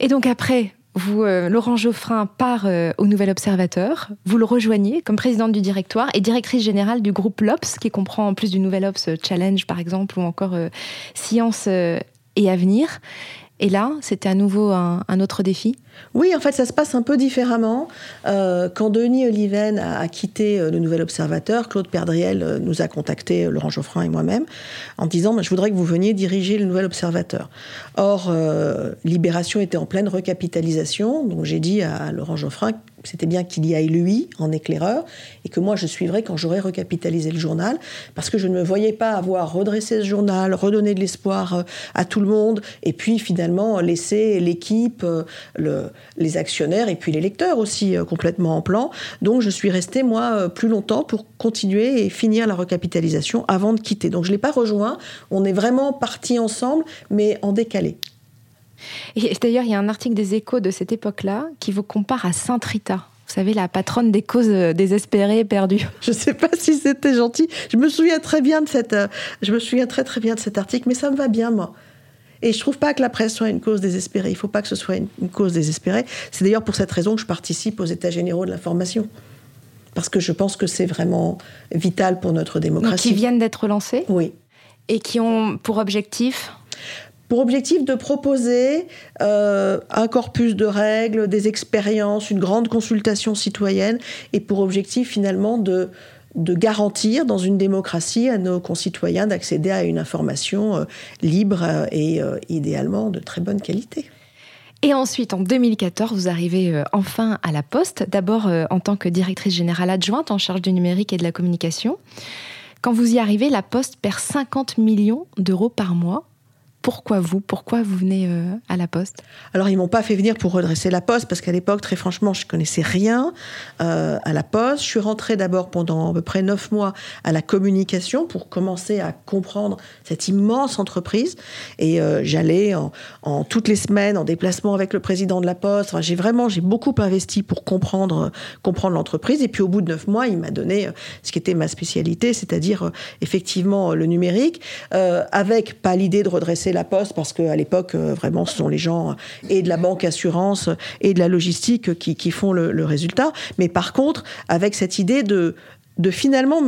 Et donc après, vous, euh, Laurent Geoffrin part euh, au Nouvel Observateur. Vous le rejoignez comme présidente du directoire et directrice générale du groupe LOPS, qui comprend en plus du Nouvel Ops euh, Challenge, par exemple, ou encore Science et Avenir. Et là, c'était à nouveau un, autre défi Oui, en fait, ça se passe un peu différemment. quand Denis Oliven a, quitté le Nouvel Observateur, Claude Perdriel nous a contacté, Laurent Geoffrin et moi-même, en disant Je voudrais que vous veniez diriger le Nouvel Observateur. Or, Libération était en pleine recapitalisation, donc j'ai dit à Laurent Geoffrin c'était bien qu'il y aille lui en éclaireur et que moi je suivrais quand j'aurais recapitalisé le journal parce que je ne me voyais pas avoir redressé ce journal, redonné de l'espoir euh, à tout le monde et puis finalement laisser l'équipe, euh, les actionnaires et puis les lecteurs aussi euh, complètement en plan. Donc je suis resté moi plus longtemps pour continuer et finir la recapitalisation avant de quitter. Donc je ne l'ai pas rejoint, on est vraiment partis ensemble mais en décalé. Et d'ailleurs, il y a un article des échos de cette époque-là qui vous compare à Sainte Rita. Vous savez, la patronne des causes euh, désespérées, perdues. *laughs* Je ne sais pas si c'était gentil. Je me souviens très bien de cette, euh, je me souviens très très bien de cet article, mais ça me va bien moi. Et je trouve pas que la presse soit une cause désespérée. Il faut pas que ce soit une, cause désespérée. C'est d'ailleurs pour cette raison que je participe aux États généraux de l'information. Parce que je pense que c'est vraiment vital pour notre démocratie. qui viennent d'être lancés Oui. Et qui ont pour objectif pour objectif de proposer euh, un corpus de règles, des expériences, une grande consultation citoyenne, et pour objectif finalement de, garantir dans une démocratie à nos concitoyens d'accéder à une information euh, libre euh, et idéalement de très bonne qualité. Et ensuite, en 2014, vous arrivez enfin à la Poste, d'abord en tant que directrice générale adjointe en charge du numérique et de la communication. Quand vous y arrivez, la Poste perd 50 millions d'euros par mois pourquoi vous Pourquoi vous venez euh, à la Poste? Alors, ils m'ont pas fait venir pour redresser la Poste, parce qu'à l'époque, très franchement, je connaissais rien euh, à la Poste. Je suis rentrée d'abord pendant à peu près neuf mois à la communication pour commencer à comprendre cette immense entreprise. Et euh, j'allais en, toutes les semaines en déplacement avec le président de la Poste. Enfin, j'ai vraiment, j'ai beaucoup investi pour comprendre, comprendre l'entreprise. Et puis, au bout de neuf mois, il m'a donné ce qui était ma spécialité, c'est-à-dire effectivement le numérique, avec pas l'idée de redresser la Poste parce qu'à l'époque, euh, vraiment, ce sont les gens et de la banque assurance et de la logistique qui, font le, résultat. Mais par contre, avec cette idée de, de finalement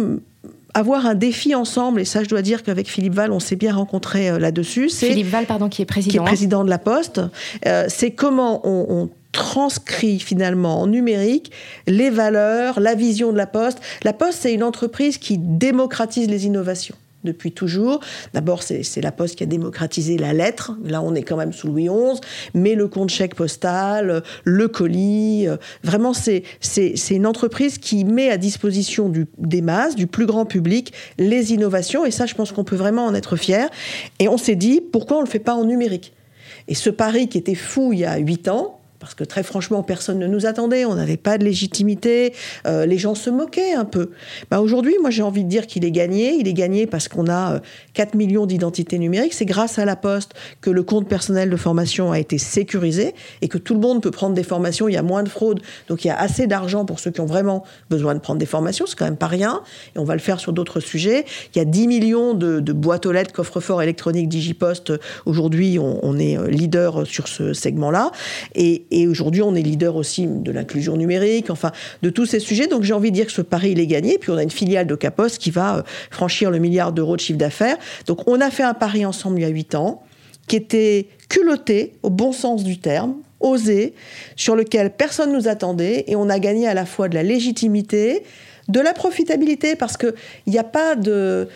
avoir un défi ensemble, et ça je dois dire qu'avec Philippe Val, on s'est bien rencontré euh, là-dessus. Philippe Val, pardon, qui est président. Qui est président de la Poste. Euh, c'est comment on, on, transcrit finalement en numérique les valeurs, la vision de la Poste. La Poste, c'est une entreprise qui démocratise les innovations depuis toujours. D'abord, c'est la Poste qui a démocratisé la lettre. Là, on est quand même sous Louis XI. Mais le compte chèque postal, le colis, euh, vraiment, c'est une entreprise qui met à disposition des masses, du plus grand public, les innovations. Et ça, je pense qu'on peut vraiment en être fier. Et on s'est dit, pourquoi on ne le fait pas en numérique? Et ce pari qui était fou il y a huit ans, parce que très franchement, personne ne nous attendait, on n'avait pas de légitimité, euh, les gens se moquaient un peu. Bah aujourd'hui, moi j'ai envie de dire qu'il est gagné, il est gagné parce qu'on a 4 euh, millions d'identités numériques, c'est grâce à la Poste que le compte personnel de formation a été sécurisé et que tout le monde peut prendre des formations, il y a moins de fraude, donc il y a assez d'argent pour ceux qui ont vraiment besoin de prendre des formations, c'est quand même pas rien, et on va le faire sur d'autres sujets. Il y a 10 millions de, boîtes aux lettres, coffres-forts électroniques Digipost, aujourd'hui on, on, est euh, leader sur ce segment-là, et, et aujourd'hui, on est leader aussi de l'inclusion numérique, enfin, de tous ces sujets. Donc, j'ai envie de dire que ce pari, il est gagné. Puis, on a une filiale de Capos qui va euh, franchir le milliard d'euros de chiffre d'affaires. Donc, on a fait un pari ensemble il y a huit ans, qui était culotté, au bon sens du terme, osé, sur lequel personne ne nous attendait. Et on a gagné à la fois de la légitimité, de la profitabilité, parce qu'il n'y a pas de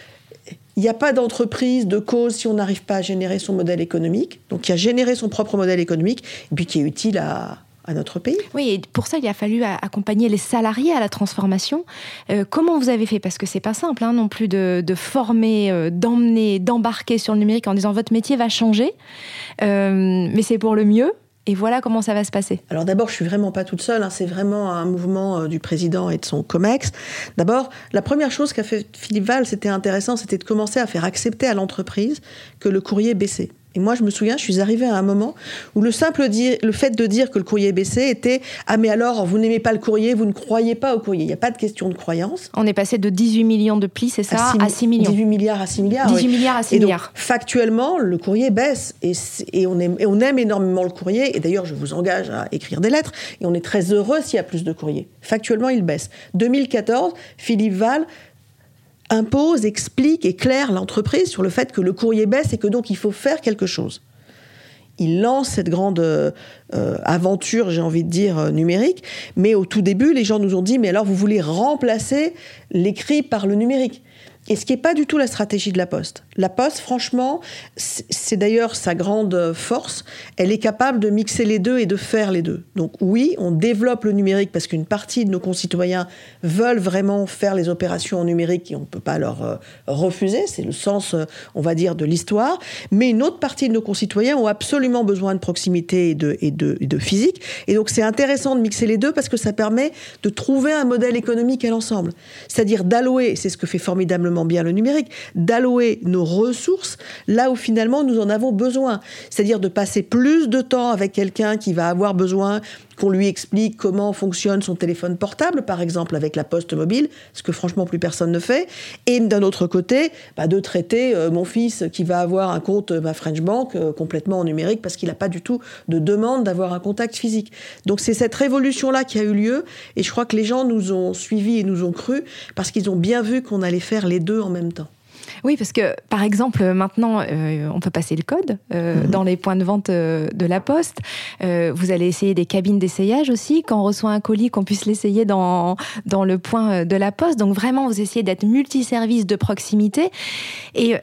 Il n'y a pas d'entreprise, de cause si on n'arrive pas à générer son modèle économique. Donc, qui a généré son propre modèle économique, et puis qui est utile à, notre pays. Oui, et pour ça, il a fallu accompagner les salariés à la transformation. Euh, comment vous avez fait? Parce que c'est pas simple hein, non plus de, former, euh, d'emmener, d'embarquer sur le numérique en disant votre métier va changer, euh, mais c'est pour le mieux. Et voilà comment ça va se passer. Alors d'abord, je suis vraiment pas toute seule. Hein. c'est vraiment un mouvement du président et de son Comex. D'abord, la première chose qu'a fait Philippe Val, c'était intéressant, c'était de commencer à faire accepter à l'entreprise que le courrier baissait. Et moi, je me souviens, je suis arrivée à un moment où le simple dire, le fait de dire que le courrier baissait était Ah, mais alors, vous n'aimez pas le courrier, vous ne croyez pas au courrier. Il n'y a pas de question de croyance. On est passé de 18 millions de plis, c'est ça, à 6, millions. 18 milliards à 6 milliards. 18 milliards à 6 milliards. factuellement, le courrier baisse. Et, et, on aime, et on aime énormément le courrier. Et d'ailleurs, je vous engage à écrire des lettres. Et on est très heureux s'il y a plus de courrier. Factuellement, il baisse. 2014, Philippe Val impose, explique, éclaire l'entreprise sur le fait que le courrier baisse et que donc il faut faire quelque chose. Il lance cette grande euh, aventure, j'ai envie de dire, euh, numérique, mais au tout début, les gens nous ont dit, mais alors vous voulez remplacer l'écrit par le numérique? Et ce qui n'est pas du tout la stratégie de la Poste. La Poste, franchement, c'est d'ailleurs sa grande force. Elle est capable de mixer les deux et de faire les deux. Donc oui, on développe le numérique parce qu'une partie de nos concitoyens veulent vraiment faire les opérations en numérique et on ne peut pas leur euh, refuser. C'est le sens, euh, on va dire, de l'histoire. Mais une autre partie de nos concitoyens ont absolument besoin de proximité et de, et de, et de physique. Et donc c'est intéressant de mixer les deux parce que ça permet de trouver un modèle économique à l'ensemble. C'est-à-dire d'allouer, c'est ce que fait formidablement bien le numérique, d'allouer nos ressources là où finalement nous en avons besoin. C'est-à-dire de passer plus de temps avec quelqu'un qui va avoir besoin qu'on lui explique comment fonctionne son téléphone portable, par exemple avec la poste mobile, ce que franchement plus personne ne fait, et d'un autre côté, bah, de traiter euh, mon fils qui va avoir un compte ma French Bank euh, complètement en numérique parce qu'il n'a pas du tout de demande d'avoir un contact physique. Donc c'est cette révolution-là qui a eu lieu, et je crois que les gens nous ont suivis et nous ont cru parce qu'ils ont bien vu qu'on allait faire les deux en même temps. Oui, parce que par exemple, maintenant, euh, on peut passer le code euh, mhm. dans les points de vente euh, de la Poste. vous allez essayer des cabines d'essayage aussi, quand on reçoit un colis, qu'on puisse l'essayer dans, dans le point de la Poste. Donc vraiment, vous essayez d'être multiservice de proximité. Et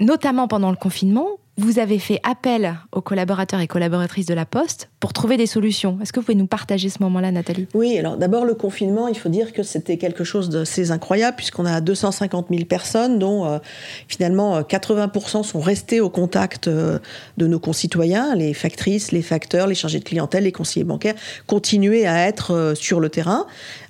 notamment pendant le confinement, vous avez fait appel aux collaborateurs et collaboratrices de la Poste pour trouver des solutions. Est-ce que vous pouvez nous partager ce moment-là, Nathalie? Oui, alors d'abord le confinement, il faut dire que c'était quelque chose d'assez incroyable puisqu'on a 250 000 personnes dont euh, finalement 80% euh, sont restés au contact euh, de nos concitoyens, les factrices, les facteurs, les chargés de clientèle, les conseillers bancaires, continuaient à être sur le terrain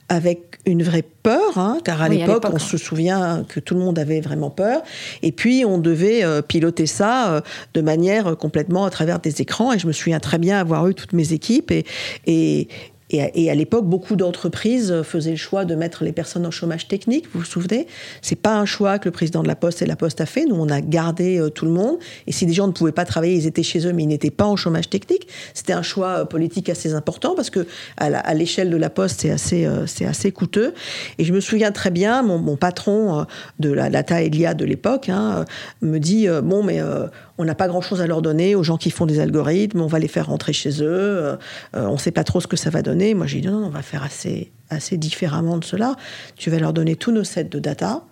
avec une vraie peur, hein, car à l'époque, on se souvient que tout le monde avait vraiment peur. Et puis, on devait euh, piloter ça euh, de manière complètement à travers des écrans. Et je me souviens très bien avoir eu toutes mes équipes et, et, et à, l'époque, beaucoup d'entreprises faisaient le choix de mettre les personnes en chômage technique. Vous vous souvenez? C'est pas un choix que le président de la Poste et la Poste a fait. Nous, on a gardé euh, tout le monde. Et si des gens ne pouvaient pas travailler, ils étaient chez eux, mais ils n'étaient pas en chômage technique. C'était un choix euh, politique assez important parce que à l'échelle de la Poste, c'est assez, euh, c'est assez coûteux. Et je me souviens très bien, mon, mon patron de la data Elia de l'époque hein, me dit bon, mais on n'a pas grand-chose à leur donner aux gens qui font des algorithmes, on va les faire rentrer chez eux, euh, on ne sait pas trop ce que ça va donner. Moi, j'ai dit non, on va faire assez, assez différemment de cela. Tu vas leur donner tous nos sets de data,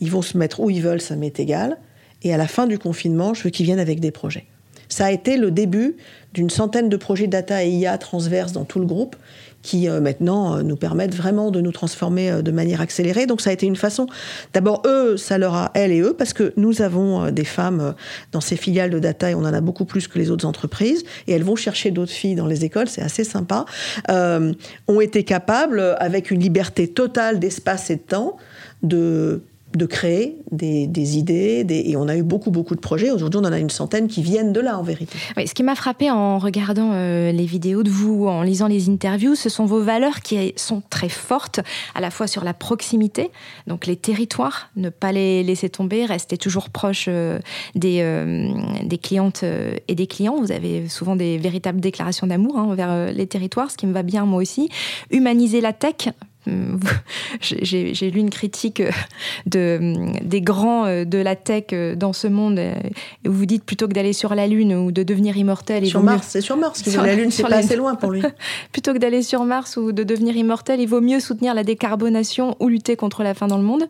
ils vont se mettre où ils veulent, ça m'est égal, et à la fin du confinement, je veux qu'ils viennent avec des projets. Ça a été le début d'une centaine de projets data et IA transverses dans tout le groupe qui euh, maintenant euh, nous permettent vraiment de nous transformer euh, de manière accélérée. Donc ça a été une façon, d'abord eux, ça leur a, elles et eux, parce que nous avons des femmes dans ces filiales de data et on en a beaucoup plus que les autres entreprises, et elles vont chercher d'autres filles dans les écoles, c'est assez sympa, ont été capables, avec une liberté totale d'espace et de temps, de de créer des, idées, et on a eu beaucoup, beaucoup de projets. Aujourd'hui, on en a une centaine qui viennent de là, en vérité. Ce qui m'a frappé en regardant euh, les vidéos de vous, en lisant les interviews, ce sont vos valeurs qui sont très fortes, à la fois sur la proximité, donc les territoires, ne pas les laisser tomber, rester toujours proche euh, des, euh, des clientes et des clients. Vous avez souvent des véritables déclarations d'amour hein, envers les territoires, ce qui me va bien moi aussi. Humaniser la tech, *laughs* J'ai lu une critique de, des grands de la tech dans ce monde où vous dites plutôt que d'aller sur la Lune ou de devenir immortel. Sur Mars, c'est sur Mars. Sur la Lune, c'est pas assez loin pour lui. *laughs* plutôt que d'aller sur Mars ou de devenir immortel, il vaut mieux soutenir la décarbonation ou lutter contre la faim dans le monde.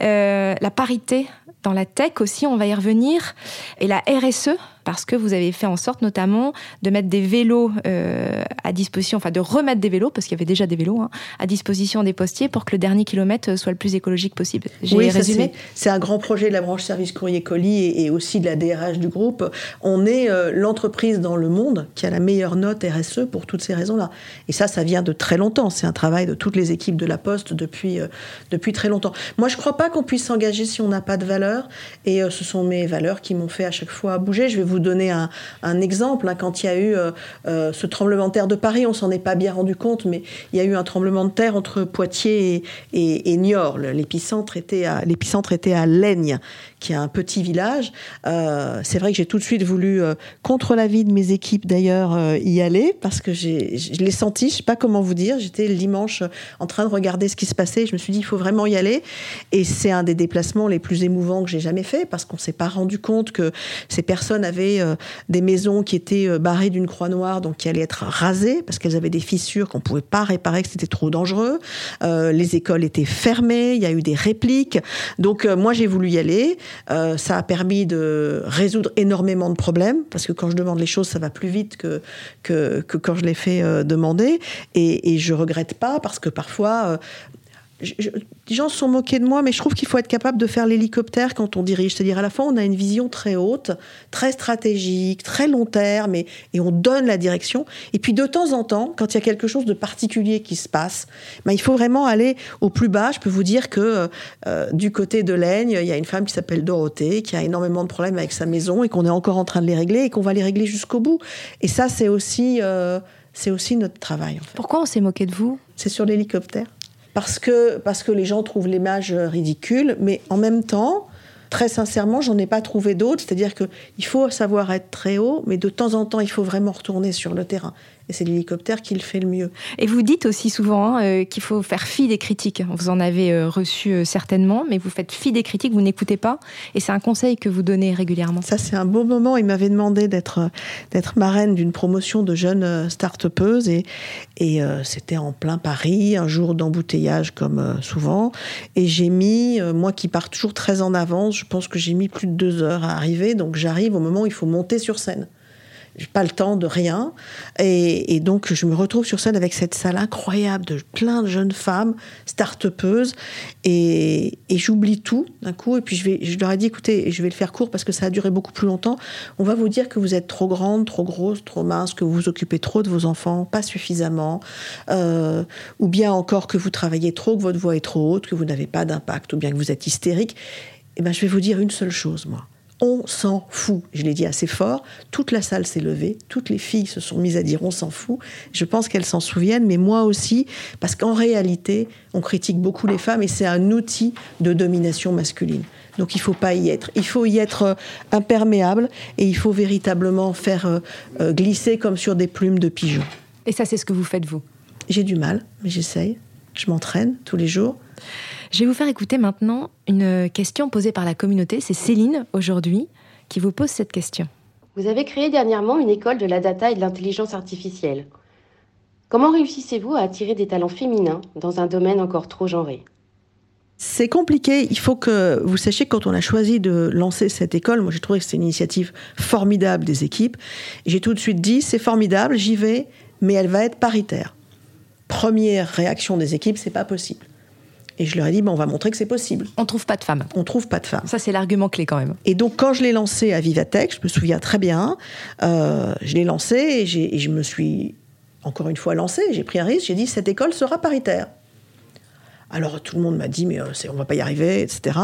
Euh, la parité dans la tech aussi, on va y revenir. Et la RSE, parce que vous avez fait en sorte notamment de mettre des vélos euh, à disposition, enfin de remettre des vélos, parce qu'il y avait déjà des vélos, hein, à disposition des postiers pour que le dernier kilomètre soit le plus écologique possible. Oui, résumé. C'est un grand projet de la branche service courrier colis et, aussi de la DRH du groupe. On est euh, l'entreprise dans le monde qui a la meilleure note RSE pour toutes ces raisons-là. Et ça, ça vient de très longtemps. C'est un travail de toutes les équipes de la Poste depuis, euh, depuis très longtemps. Moi, je ne crois pas qu'on puisse s'engager si on n'a pas de valeurs. Et ce sont mes valeurs qui m'ont fait à chaque fois bouger. Je vais vous donner un, exemple. Hein. quand il y a eu euh, euh, ce tremblement de terre de Paris, on s'en est pas bien rendu compte, mais il y a eu un tremblement de terre entre Poitiers et, et, Niort. L'épicentre était à l'épicentre était à Laigne, qui est un petit village. Euh, c'est vrai que j'ai tout de suite voulu, contre l'avis de mes équipes d'ailleurs, y aller parce que je l'ai senti. Je sais pas comment vous dire. J'étais le dimanche en train de regarder ce qui se passait. Je me suis dit il faut vraiment y aller. Et c'est un des déplacements les plus émouvants que j'ai jamais fait parce qu'on s'est pas rendu compte que ces personnes avaient euh, des maisons qui étaient euh, barrées d'une croix noire, donc qui allaient être rasées parce qu'elles avaient des fissures qu'on pouvait pas réparer, que c'était trop dangereux. Euh, les écoles étaient fermées, il y a eu des répliques. Donc moi j'ai voulu y aller. ça a permis de résoudre énormément de problèmes parce que quand je demande les choses, ça va plus vite que que, quand je les fais demander. Et, et je regrette pas parce que parfois les gens se sont moqués de moi, mais je trouve qu'il faut être capable de faire l'hélicoptère quand on dirige. C'est-à-dire, à la fois, on a une vision très haute, très stratégique, très long terme, et, et, on donne la direction. Et puis, de temps en temps, quand il y a quelque chose de particulier qui se passe, ben, il faut vraiment aller au plus bas. Je peux vous dire que euh, du côté de l'Aigne, il y a une femme qui s'appelle Dorothée, qui a énormément de problèmes avec sa maison, et qu'on est encore en train de les régler, et qu'on va les régler jusqu'au bout. Et ça, c'est aussi, euh, c'est aussi notre travail. En fait. Pourquoi on s'est moqué de vous? C'est sur l'hélicoptère parce que, parce que les gens trouvent l'image ridicule, mais en même temps, très sincèrement, j'en ai pas trouvé d'autres. C'est-à-dire qu'il faut savoir être très haut, mais de temps en temps, il faut vraiment retourner sur le terrain et c'est l'hélicoptère qui le fait le mieux. Et vous dites aussi souvent hein, euh, qu'il faut faire fi des critiques. Vous en avez euh, reçu euh, certainement, mais vous faites fi des critiques, vous n'écoutez pas, et c'est un conseil que vous donnez régulièrement. Ça, c'est un beau moment. Il m'avait demandé d'être marraine d'une promotion de jeunes start-upeuses, et, et c'était en plein Paris, un jour d'embouteillage comme souvent, et j'ai mis, moi qui pars toujours très en avance, je pense que j'ai mis plus de deux heures à arriver, donc j'arrive au moment où il faut monter sur scène j'ai pas le temps de rien. Et, donc, je me retrouve sur scène avec cette salle incroyable de plein de jeunes femmes, start-upeuses. Et, j'oublie tout d'un coup. Et puis, je, vais, je leur ai dit, écoutez, je vais le faire court parce que ça a duré beaucoup plus longtemps. On va vous dire que vous êtes trop grande, trop grosse, trop mince, que vous vous occupez trop de vos enfants, pas suffisamment. Euh, ou bien encore que vous travaillez trop, que votre voix est trop haute, que vous n'avez pas d'impact, ou bien que vous êtes hystérique. Eh ben, je vais vous dire une seule chose, moi on s'en fout. Je l'ai dit assez fort. Toute la salle s'est levée. Toutes les filles se sont mises à dire on s'en fout. Je pense qu'elles s'en souviennent, mais moi aussi, parce qu'en réalité, on critique beaucoup les femmes et c'est un outil de domination masculine. Donc il ne faut pas y être. Il faut y être euh, imperméable et il faut véritablement faire euh, euh, glisser comme sur des plumes de pigeons. Et ça, c'est ce que vous faites, vous? J'ai du mal, mais j'essaye. Je m'entraîne tous les jours. Je vais vous faire écouter maintenant une question posée par la communauté. C'est Céline, aujourd'hui, qui vous pose cette question. Vous avez créé dernièrement une école de la data et de l'intelligence artificielle. Comment réussissez-vous à attirer des talents féminins dans un domaine encore trop genré? C'est compliqué. Il faut que vous sachiez que quand on a choisi de lancer cette école, moi j'ai trouvé que c'était une initiative formidable des équipes. J'ai tout de suite dit c'est formidable, j'y vais, mais elle va être paritaire. Première réaction des équipes, c'est pas possible. Et je leur ai dit, on va montrer que c'est possible. On trouve pas de femmes. On trouve pas de femmes. Ça, c'est l'argument clé quand même. Et donc, quand je l'ai lancé à Vivatech, je me souviens très bien, euh, je l'ai lancé et, et, je me suis encore une fois lancé. J'ai pris un risque. J'ai dit, cette école sera paritaire. Alors tout le monde m'a dit mais euh, on va pas y arriver, etc.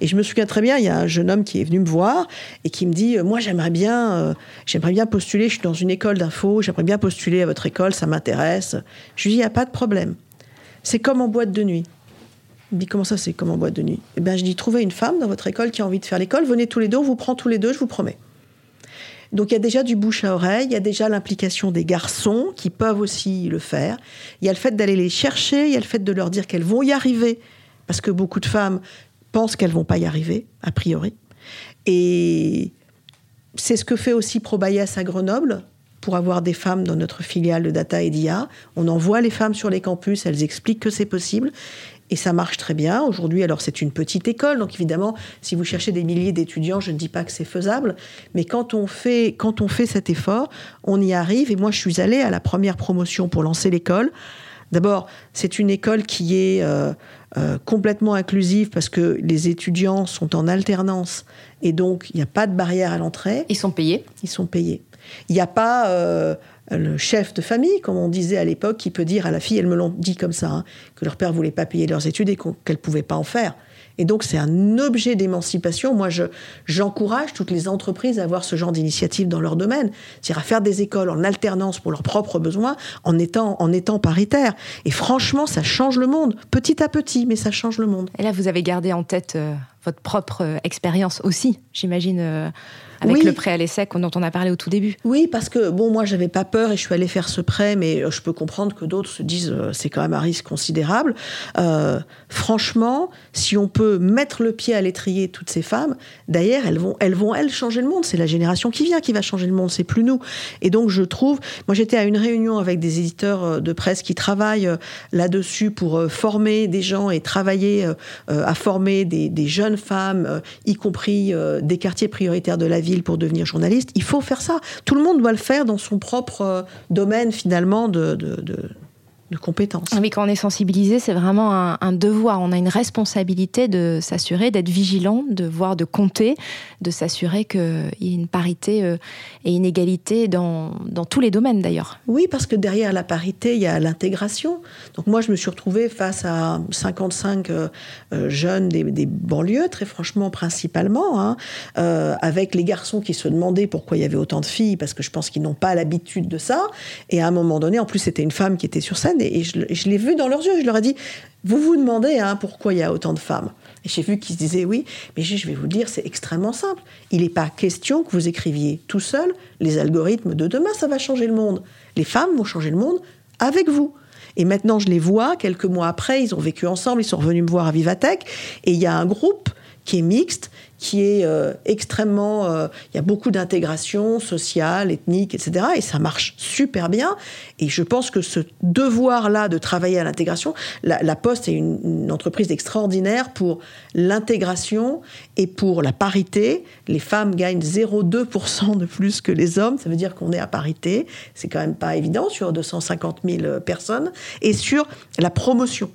Et je me souviens très bien, il y a un jeune homme qui est venu me voir et qui me dit euh, moi j'aimerais bien, j'aimerais bien postuler. Je suis dans une école d'info, j'aimerais bien postuler à votre école, ça m'intéresse. Je lui dis il y a pas de problème. C'est comme en boîte de nuit. Il me dit comment ça c'est comme en boîte de nuit Eh bien je dis trouvez une femme dans votre école qui a envie de faire l'école, venez tous les deux, on vous prend tous les deux, je vous promets. Donc il y a déjà du bouche à oreille, il y a déjà l'implication des garçons qui peuvent aussi le faire. Il y a le fait d'aller les chercher, il y a le fait de leur dire qu'elles vont y arriver, parce que beaucoup de femmes pensent qu'elles vont pas y arriver, a priori. Et c'est ce que fait aussi Probayas à Grenoble pour avoir des femmes dans notre filiale de Data et d'IA. On envoie les femmes sur les campus, elles expliquent que c'est possible. Et ça marche très bien. Aujourd'hui, alors c'est une petite école, donc évidemment, si vous cherchez des milliers d'étudiants, je ne dis pas que c'est faisable, mais quand on fait quand on fait cet effort, on y arrive. Et moi, je suis allée à la première promotion pour lancer l'école. D'abord, c'est une école qui est euh, euh, complètement inclusive parce que les étudiants sont en alternance et donc il n'y a pas de barrière à l'entrée. Ils sont payés. Ils sont payés. Il n'y a pas euh, le chef de famille, comme on disait à l'époque, qui peut dire à la fille, elles me l'ont dit comme ça, hein, que leur père voulait pas payer leurs études et qu'elles ne pouvaient pas en faire. Et donc c'est un objet d'émancipation. Moi, je, j'encourage toutes les entreprises à avoir ce genre d'initiative dans leur domaine, c'est-à-dire à faire des écoles en alternance pour leurs propres besoins, en étant, en étant paritaire. Et franchement, ça change le monde, petit à petit, mais ça change le monde. Et là, vous avez gardé en tête euh, votre propre euh, expérience aussi, j'imagine. euh, avec Oui. le prêt à l'essai dont on a parlé au tout début. Oui, parce que bon, moi, j'avais pas peur et je suis allée faire ce prêt, mais euh, je peux comprendre que d'autres se disent euh, c'est quand même un risque considérable. Euh, franchement, si on peut mettre le pied à l'étrier de toutes ces femmes, d'ailleurs, elles vont, elles vont, elles changer le monde. C'est la génération qui vient qui va changer le monde, c'est plus nous. Et donc, je trouve, moi, j'étais à une réunion avec des éditeurs de presse qui travaillent là-dessus pour former des gens et travailler à former des, des jeunes femmes, euh, y compris euh, des quartiers prioritaires de la ville pour devenir journaliste. Il faut faire ça. Tout le monde doit le faire dans son propre euh, domaine finalement de, de compétences. Oui, quand on est sensibilisé, c'est vraiment un, un devoir. On a une responsabilité de s'assurer, d'être vigilant, de voir, de compter, de s'assurer qu'il y ait une parité euh, et une égalité dans, dans tous les domaines d'ailleurs. Oui, parce que derrière la parité, il y a l'intégration. Donc moi, je me suis retrouvée face à 55 euh, euh, jeunes des, des banlieues, très franchement, principalement, hein, euh, avec les garçons qui se demandaient pourquoi il y avait autant de filles, parce que je pense qu'ils n'ont pas l'habitude de ça. Et à un moment donné, en plus, c'était une femme qui était sur scène, et, je, l'ai vu dans leurs yeux. Je leur ai dit, vous vous demandez hein, pourquoi il y a autant de femmes. Et j'ai vu qu'ils se disaient oui, mais je vais vous dire, c'est extrêmement simple. Il n'est pas question que vous écriviez tout seul les algorithmes de demain, ça va changer le monde. Les femmes vont changer le monde avec vous. Et maintenant, je les vois, quelques mois après, ils ont vécu ensemble, ils sont revenus me voir à Vivatech, et il y a un groupe qui est mixte, qui est euh, extrêmement... euh, Il y a beaucoup d'intégration sociale, ethnique, etc. Et ça marche super bien. Et je pense que ce devoir-là de travailler à l'intégration, la, Poste est une, une entreprise extraordinaire pour l'intégration et pour la parité. Les femmes gagnent 0,2% de plus que les hommes. Ça veut dire qu'on est à parité. C'est quand même pas évident sur 250 000 personnes. Et sur la promotion.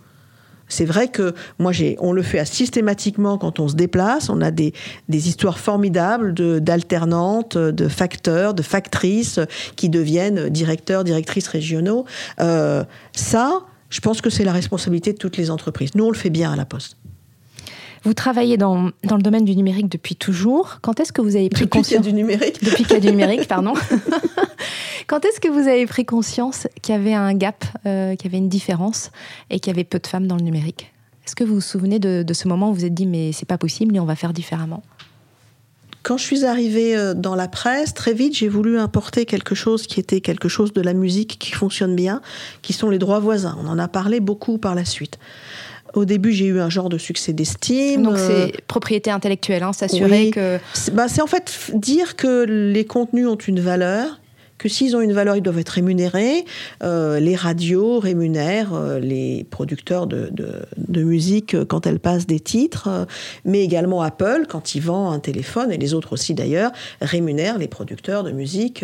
C'est vrai que moi, j'ai, on le fait systématiquement quand on se déplace. On a des, des histoires formidables de, d'alternantes, de facteurs, de factrices qui deviennent directeurs, directrices régionaux. Euh, ça, je pense que c'est la responsabilité de toutes les entreprises. Nous, on le fait bien à la Poste. Vous travaillez dans, dans le domaine du numérique depuis toujours. Quand est-ce que vous avez pris Depuis qu'il y a conscience du numérique. *laughs* Depuis qu'il y a du numérique, pardon. *laughs* Quand est-ce que vous avez pris conscience qu'il y avait un gap, euh, qu'il y avait une différence et qu'il y avait peu de femmes dans le numérique? Est-ce que vous vous souvenez de, de ce moment où vous vous êtes dit mais c'est pas possible et on va faire différemment? Quand je suis arrivée euh, dans la presse, très vite, j'ai voulu importer quelque chose qui était quelque chose de la musique qui fonctionne bien, qui sont les droits voisins. On en a parlé beaucoup par la suite. Au début, j'ai eu un genre de succès d'estime. Donc euh, c'est propriété intellectuelle, hein, s'assurer oui. que C'est bah, en fait dire que les contenus ont une valeur, que s'ils ont une valeur, ils doivent être rémunérés. Euh, les radios rémunèrent euh, les producteurs de, musique euh, quand elles passent des titres, mais également Apple, quand il vend un téléphone, et les autres aussi d'ailleurs, rémunèrent les producteurs de musique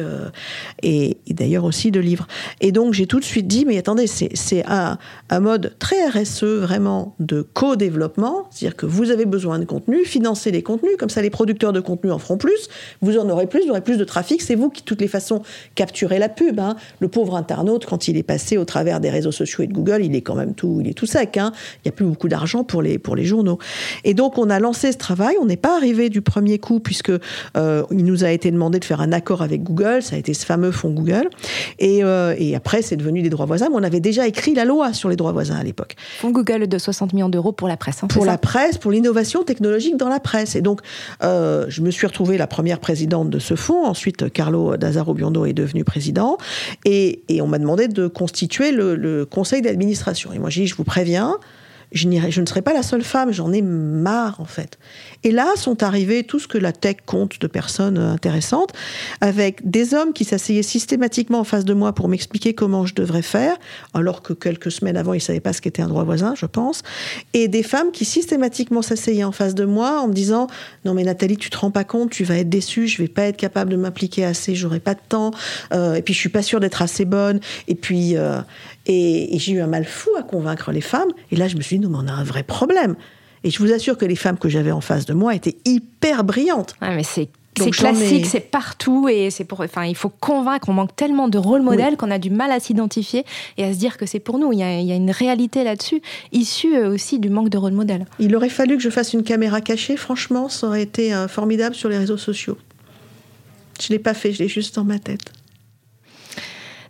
et, d'ailleurs aussi de livres. Et donc j'ai tout de suite dit, mais attendez, c'est un, un mode très RSE, vraiment de co-développement, c'est-à-dire que vous avez besoin de contenu, financez les contenus, comme ça les producteurs de contenu en feront plus, vous en aurez plus, vous aurez plus de trafic, c'est vous qui, de toutes les façons, capturer la pub. Hein. Le pauvre internaute, quand il est passé au travers des réseaux sociaux et de Google, il est quand même tout, il est tout sec. Hein. Il n'y a plus beaucoup d'argent pour les, pour les journaux. Et donc, on a lancé ce travail. On n'est pas arrivé du premier coup, puisque euh, il nous a été demandé de faire un accord avec Google. Ça a été ce fameux fonds Google. Et, euh, et après, c'est devenu des droits voisins. Mais on avait déjà écrit la loi sur les droits voisins à l'époque. Fonds Google de 60 millions d'euros pour la presse. Hein, pour la presse, pour l'innovation technologique dans la presse. Et donc, euh, je me suis retrouvée la première présidente de ce fonds. Ensuite, Carlo Dazzaro Biondo est devenu président. Et, on m'a demandé de constituer le, le conseil d'administration. Et moi, j'ai dit, je vous préviens, je, ne serai pas la seule femme, j'en ai marre en fait. Et là sont arrivés tout ce que la tech compte de personnes intéressantes, avec des hommes qui s'asseyaient systématiquement en face de moi pour m'expliquer comment je devrais faire, alors que quelques semaines avant ils ne savaient pas ce qu'était un droit voisin, je pense, et des femmes qui systématiquement s'asseyaient en face de moi en me disant non mais Nathalie tu te rends pas compte, tu vas être déçue, je vais pas être capable de m'impliquer assez, j'aurai pas de temps, euh, et puis je suis pas sûre d'être assez bonne, et puis euh, et, et j'ai eu un mal fou à convaincre les femmes, et là je me suis dit non mais on a un vrai problème. Et je vous assure que les femmes que j'avais en face de moi étaient hyper brillantes. Ah, mais c'est c'est classique, ai... c'est partout et c'est pour. Enfin, il faut convaincre. On manque tellement de rôle modèles oui. qu'on a du mal à s'identifier et à se dire que c'est pour nous. Il y, a, il y a une réalité là-dessus, issue aussi du manque de rôle modèle. Il aurait fallu que je fasse une caméra cachée. Franchement, ça aurait été euh, formidable sur les réseaux sociaux. Je l'ai pas fait. Je l'ai juste dans ma tête.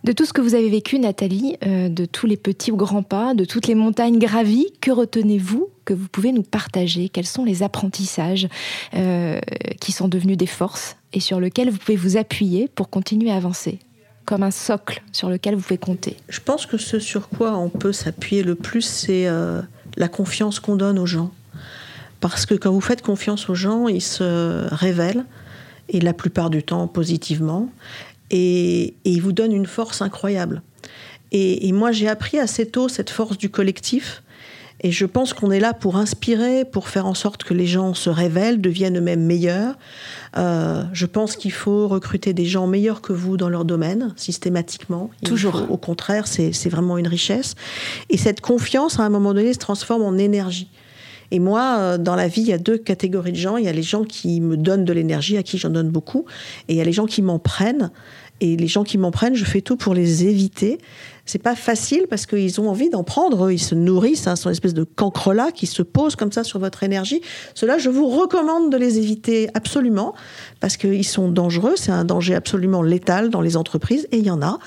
De tout ce que vous avez vécu, Nathalie, euh, de tous les petits ou grands pas, de toutes les montagnes gravies, que retenez-vous que vous pouvez nous partager? Quels sont les apprentissages euh, qui sont devenus des forces et sur lesquels vous pouvez vous appuyer pour continuer à avancer? Comme un socle sur lequel vous pouvez compter. Je pense que ce sur quoi on peut s'appuyer le plus, c'est euh, la confiance qu'on donne aux gens. Parce que quand vous faites confiance aux gens, ils se révèlent, et la plupart du temps positivement, et, et ils vous donnent une force incroyable. Et, et moi, j'ai appris assez tôt cette force du collectif. Et je pense qu'on est là pour inspirer, pour faire en sorte que les gens se révèlent, deviennent eux-mêmes meilleurs. Euh, je pense qu'il faut recruter des gens meilleurs que vous dans leur domaine, systématiquement. Il Toujours. Faut, au contraire, c'est vraiment une richesse. Et cette confiance, à un moment donné, se transforme en énergie. Et moi, euh, dans la vie, il y a deux catégories de gens. Il y a les gens qui me donnent de l'énergie, à qui j'en donne beaucoup, et il y a les gens qui m'en prennent. Et les gens qui m'en prennent, je fais tout pour les éviter. C'est pas facile parce qu'ils ont envie d'en prendre. Ils se nourrissent, hein, sont une espèce de cancre-là qui se pose comme ça sur votre énergie. Cela, je vous recommande de les éviter absolument parce qu'ils sont dangereux. C'est un danger absolument létal dans les entreprises et il y en a.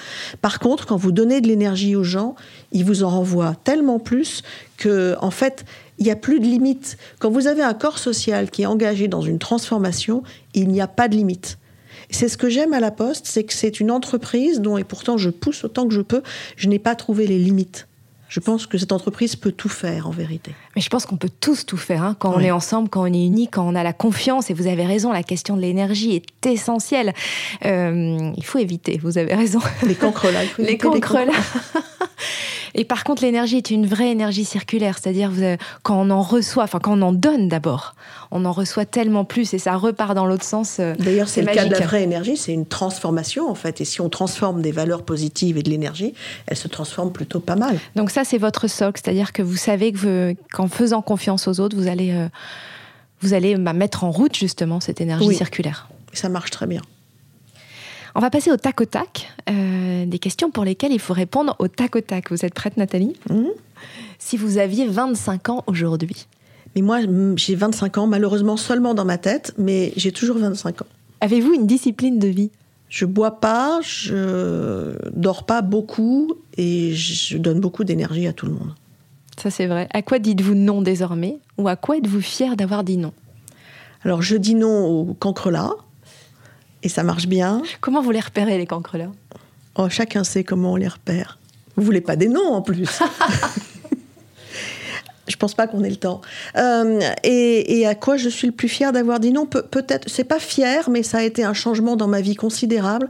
Par contre, quand vous donnez de l'énergie aux gens, ils vous en renvoient tellement plus que, en fait, il n'y a plus de limite. Quand vous avez un corps social qui est engagé dans une transformation, il n'y a pas de limite. C'est ce que j'aime à la Poste, c'est que c'est une entreprise dont, et pourtant je pousse autant que je peux, je n'ai pas trouvé les limites. Je pense que cette entreprise peut tout faire en vérité. Mais je pense qu'on peut tous tout faire hein, quand oui. on est ensemble, quand on est unis, quand on a la confiance. Et vous avez raison, la question de l'énergie est essentielle. Euh, il faut éviter, vous avez raison. Les *laughs* cancres là. les cancres là. Et par contre, l'énergie est une vraie énergie circulaire, c'est-à-dire quand on en reçoit, enfin quand on en donne d'abord, on en reçoit tellement plus et ça repart dans l'autre sens. euh, D'ailleurs, c'est le magique. cas de la vraie énergie, c'est une transformation en fait. Et si on transforme des valeurs positives et de l'énergie, elle se transforme plutôt pas mal. Donc ça, c'est votre socle, c'est-à-dire que vous savez que qu'en faisant confiance aux autres, vous allez, euh, vous allez bah, mettre en route justement cette énergie Oui. circulaire. Ça marche très bien. On va passer au tac au tac, euh, des questions pour lesquelles il faut répondre au tac au tac. Vous êtes prête, Nathalie Mhm. Si vous aviez 25 ans aujourd'hui, Mais moi, j'ai 25 ans, malheureusement seulement dans ma tête, mais j'ai toujours 25 ans. avez-vous une discipline de vie? Je bois pas, je dors pas beaucoup et je donne beaucoup d'énergie à tout le monde. Ça, c'est vrai. À quoi dites-vous non désormais? Ou à quoi êtes-vous fier d'avoir dit non? Alors, je dis non au cancre là, et ça marche bien. Comment vous les repérez, les cancres là Oh, chacun sait comment on les repère. Vous voulez pas des noms en plus *laughs* Je pense pas qu'on ait le temps. Euh, et, et à quoi je suis le plus fier d'avoir dit non? Pe- Peut-être, c'est pas fier, mais ça a été un changement dans ma vie considérable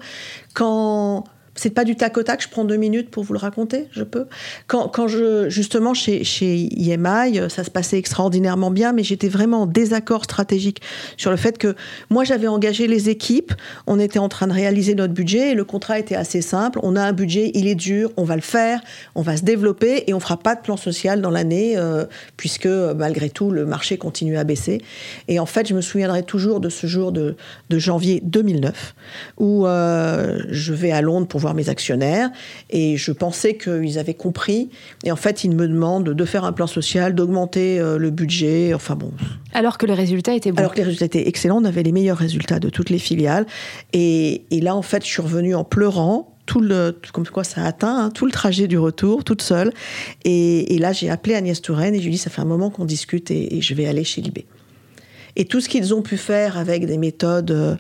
quand c'est pas du tac au tac, je prends deux minutes pour vous le raconter, je peux. Quand, quand je, justement, chez, chez IMI, ça se passait extraordinairement bien, mais j'étais vraiment en désaccord stratégique sur le fait que moi, j'avais engagé les équipes, on était en train de réaliser notre budget, et le contrat était assez simple. On a un budget, il est dur, on va le faire, on va se développer, et on fera pas de plan social dans l'année, euh, puisque malgré tout, le marché continue à baisser. Et en fait, je me souviendrai toujours de ce jour de, de janvier 2009, où euh, je vais à Londres pour voir mes actionnaires et je pensais qu'ils avaient compris. Et en fait, ils me demandent de faire un plan social, d'augmenter euh, le budget. Enfin bon. Alors que le résultat était bon. Alors que les résultats étaient excellents. On avait les meilleurs résultats de toutes les filiales. Et, et là, en fait, je suis revenue en pleurant tout le, comme quoi ça atteint, hein, tout le trajet du retour, toute seule. Et, et là, j'ai appelé Agnès Touraine et je lui ai dit, ça fait un moment qu'on discute et, et, je vais aller chez Libé. Et tout ce qu'ils ont pu faire avec des méthodes, euh,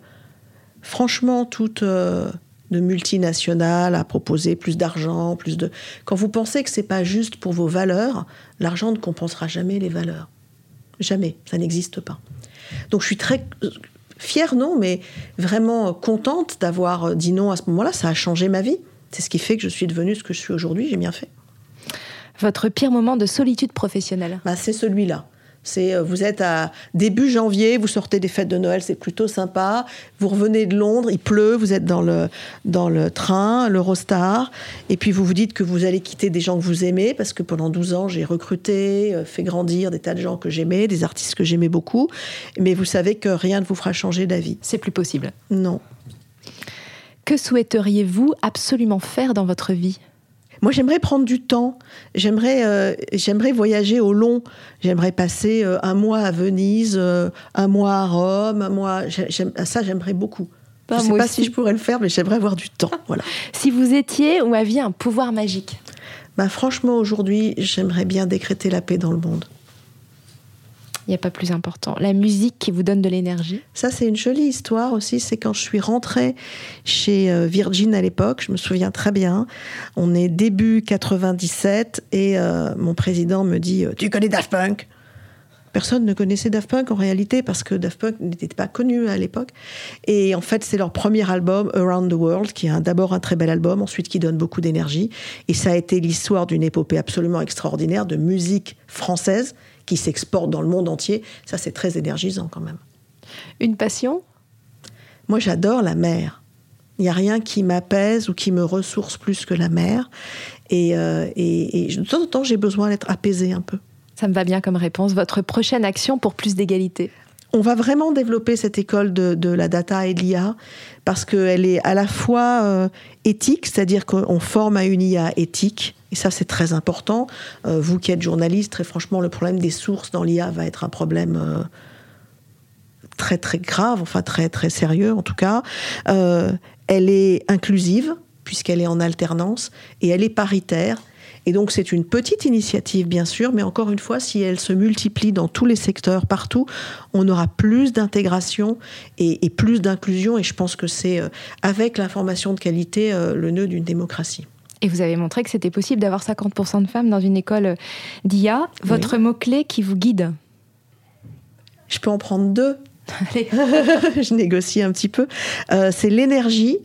franchement, toutes euh, de multinationales, à proposer plus d'argent, plus de... Quand vous pensez que c'est pas juste pour vos valeurs, l'argent ne compensera jamais les valeurs. Jamais, ça n'existe pas. Donc je suis très fière, non, mais vraiment contente d'avoir dit non à ce moment-là. Ça a changé ma vie. C'est ce qui fait que je suis devenue ce que je suis aujourd'hui. J'ai bien fait. Votre pire moment de solitude professionnelle? Bah, C'est celui-là. C'est euh, vous êtes à début janvier, vous sortez des fêtes de Noël, c'est plutôt sympa. Vous revenez de Londres, il pleut, vous êtes dans le dans le train, l'Eurostar, et puis vous vous dites que vous allez quitter des gens que vous aimez parce que pendant 12 ans j'ai recruté, euh, fait grandir des tas de gens que j'aimais, des artistes que j'aimais beaucoup, mais vous savez que rien ne vous fera changer d'avis. C'est plus possible. Non. Que souhaiteriez-vous absolument faire dans votre vie? Moi, j'aimerais prendre du temps. J'aimerais, euh, j'aimerais voyager au long. J'aimerais passer euh, un mois à Venise, euh, un mois à Rome, un mois. J'aime, ça, j'aimerais beaucoup. Bah, je ne sais pas aussi. si je pourrais le faire, mais j'aimerais avoir du temps. *laughs* Voilà. Si vous étiez ou aviez un pouvoir magique Bah, franchement, aujourd'hui, j'aimerais bien décréter la paix dans le monde. Il n'y a pas plus important. La musique qui vous donne de l'énergie. Ça, c'est une jolie histoire aussi. C'est quand je suis rentrée chez euh, Virgin à l'époque, je me souviens très bien. On est début 97 et euh, mon président me dit euh, Tu connais Daft Punk? Personne ne connaissait Daft Punk en réalité parce que Daft Punk n'était pas connu à l'époque. Et en fait, c'est leur premier album, Around the World, qui est d'abord un très bel album, ensuite qui donne beaucoup d'énergie. Et ça a été l'histoire d'une épopée absolument extraordinaire de musique française qui s'exporte dans le monde entier. Ça, c'est très énergisant quand même. Une passion? Moi, j'adore la mer. Il n'y a rien qui m'apaise ou qui me ressource plus que la mer. Et, euh, et, et de temps en temps, j'ai besoin d'être apaisée un peu. Ça me va bien comme réponse. Votre prochaine action pour plus d'égalité? On va vraiment développer cette école de, la data et de l'IA parce qu'elle est à la fois euh, éthique, c'est-à-dire qu'on forme à une IA éthique, et ça c'est très important. Euh, vous qui êtes journaliste, très franchement, le problème des sources dans l'IA va être un problème euh, très très grave, enfin très très sérieux en tout cas. Elle est inclusive puisqu'elle est en alternance et elle est paritaire. Et donc c'est une petite initiative, bien sûr, mais encore une fois, si elle se multiplie dans tous les secteurs, partout, on aura plus d'intégration et, et, plus d'inclusion. Et je pense que c'est, euh, avec l'information de qualité, euh, le nœud d'une démocratie. Et vous avez montré que c'était possible d'avoir 50% de femmes dans une école d'IA. Votre oui. mot-clé qui vous guide? Je peux en prendre deux. *laughs* Allez. *laughs* je négocie un petit peu. Euh, c'est l'énergie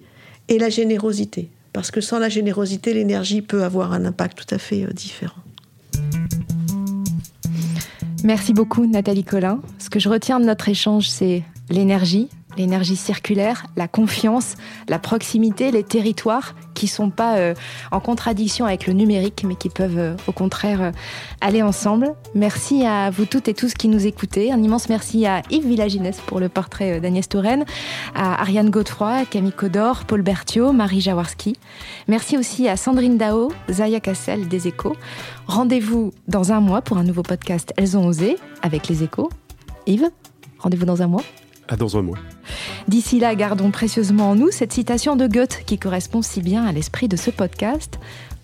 et la générosité parce que sans la générosité, l'énergie peut avoir un impact tout à fait euh, différent. Merci beaucoup Nathalie Collin. Ce que je retiens de notre échange, c'est l'énergie, l'énergie circulaire, la confiance, la proximité, les territoires qui sont pas euh, en contradiction avec le numérique, mais qui peuvent euh, au contraire euh, aller ensemble. Merci à vous toutes et tous qui nous écoutez. Un immense merci à Yves Villaginès pour le portrait d'Agnès Touraine, à Ariane Godefroy, Camille Codor, Paul Berthiaud, Marie Jaworski. Merci aussi à Sandrine Dao, Zaya Cassel des Échos. Rendez-vous dans un mois pour un nouveau podcast Elles ont osé avec les Échos. Yves, rendez-vous dans un mois. À dans un mois. D'ici là, gardons précieusement en nous cette citation de Goethe qui correspond si bien à l'esprit de ce podcast.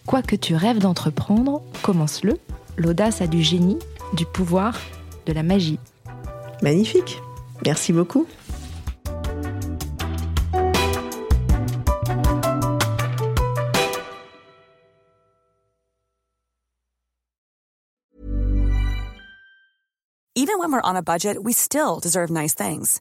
Quoi que tu rêves d'entreprendre, commence-le. L'audace a du génie, du pouvoir, de la magie. Magnifique. Merci beaucoup. Even when we're on a budget, we still deserve nice things.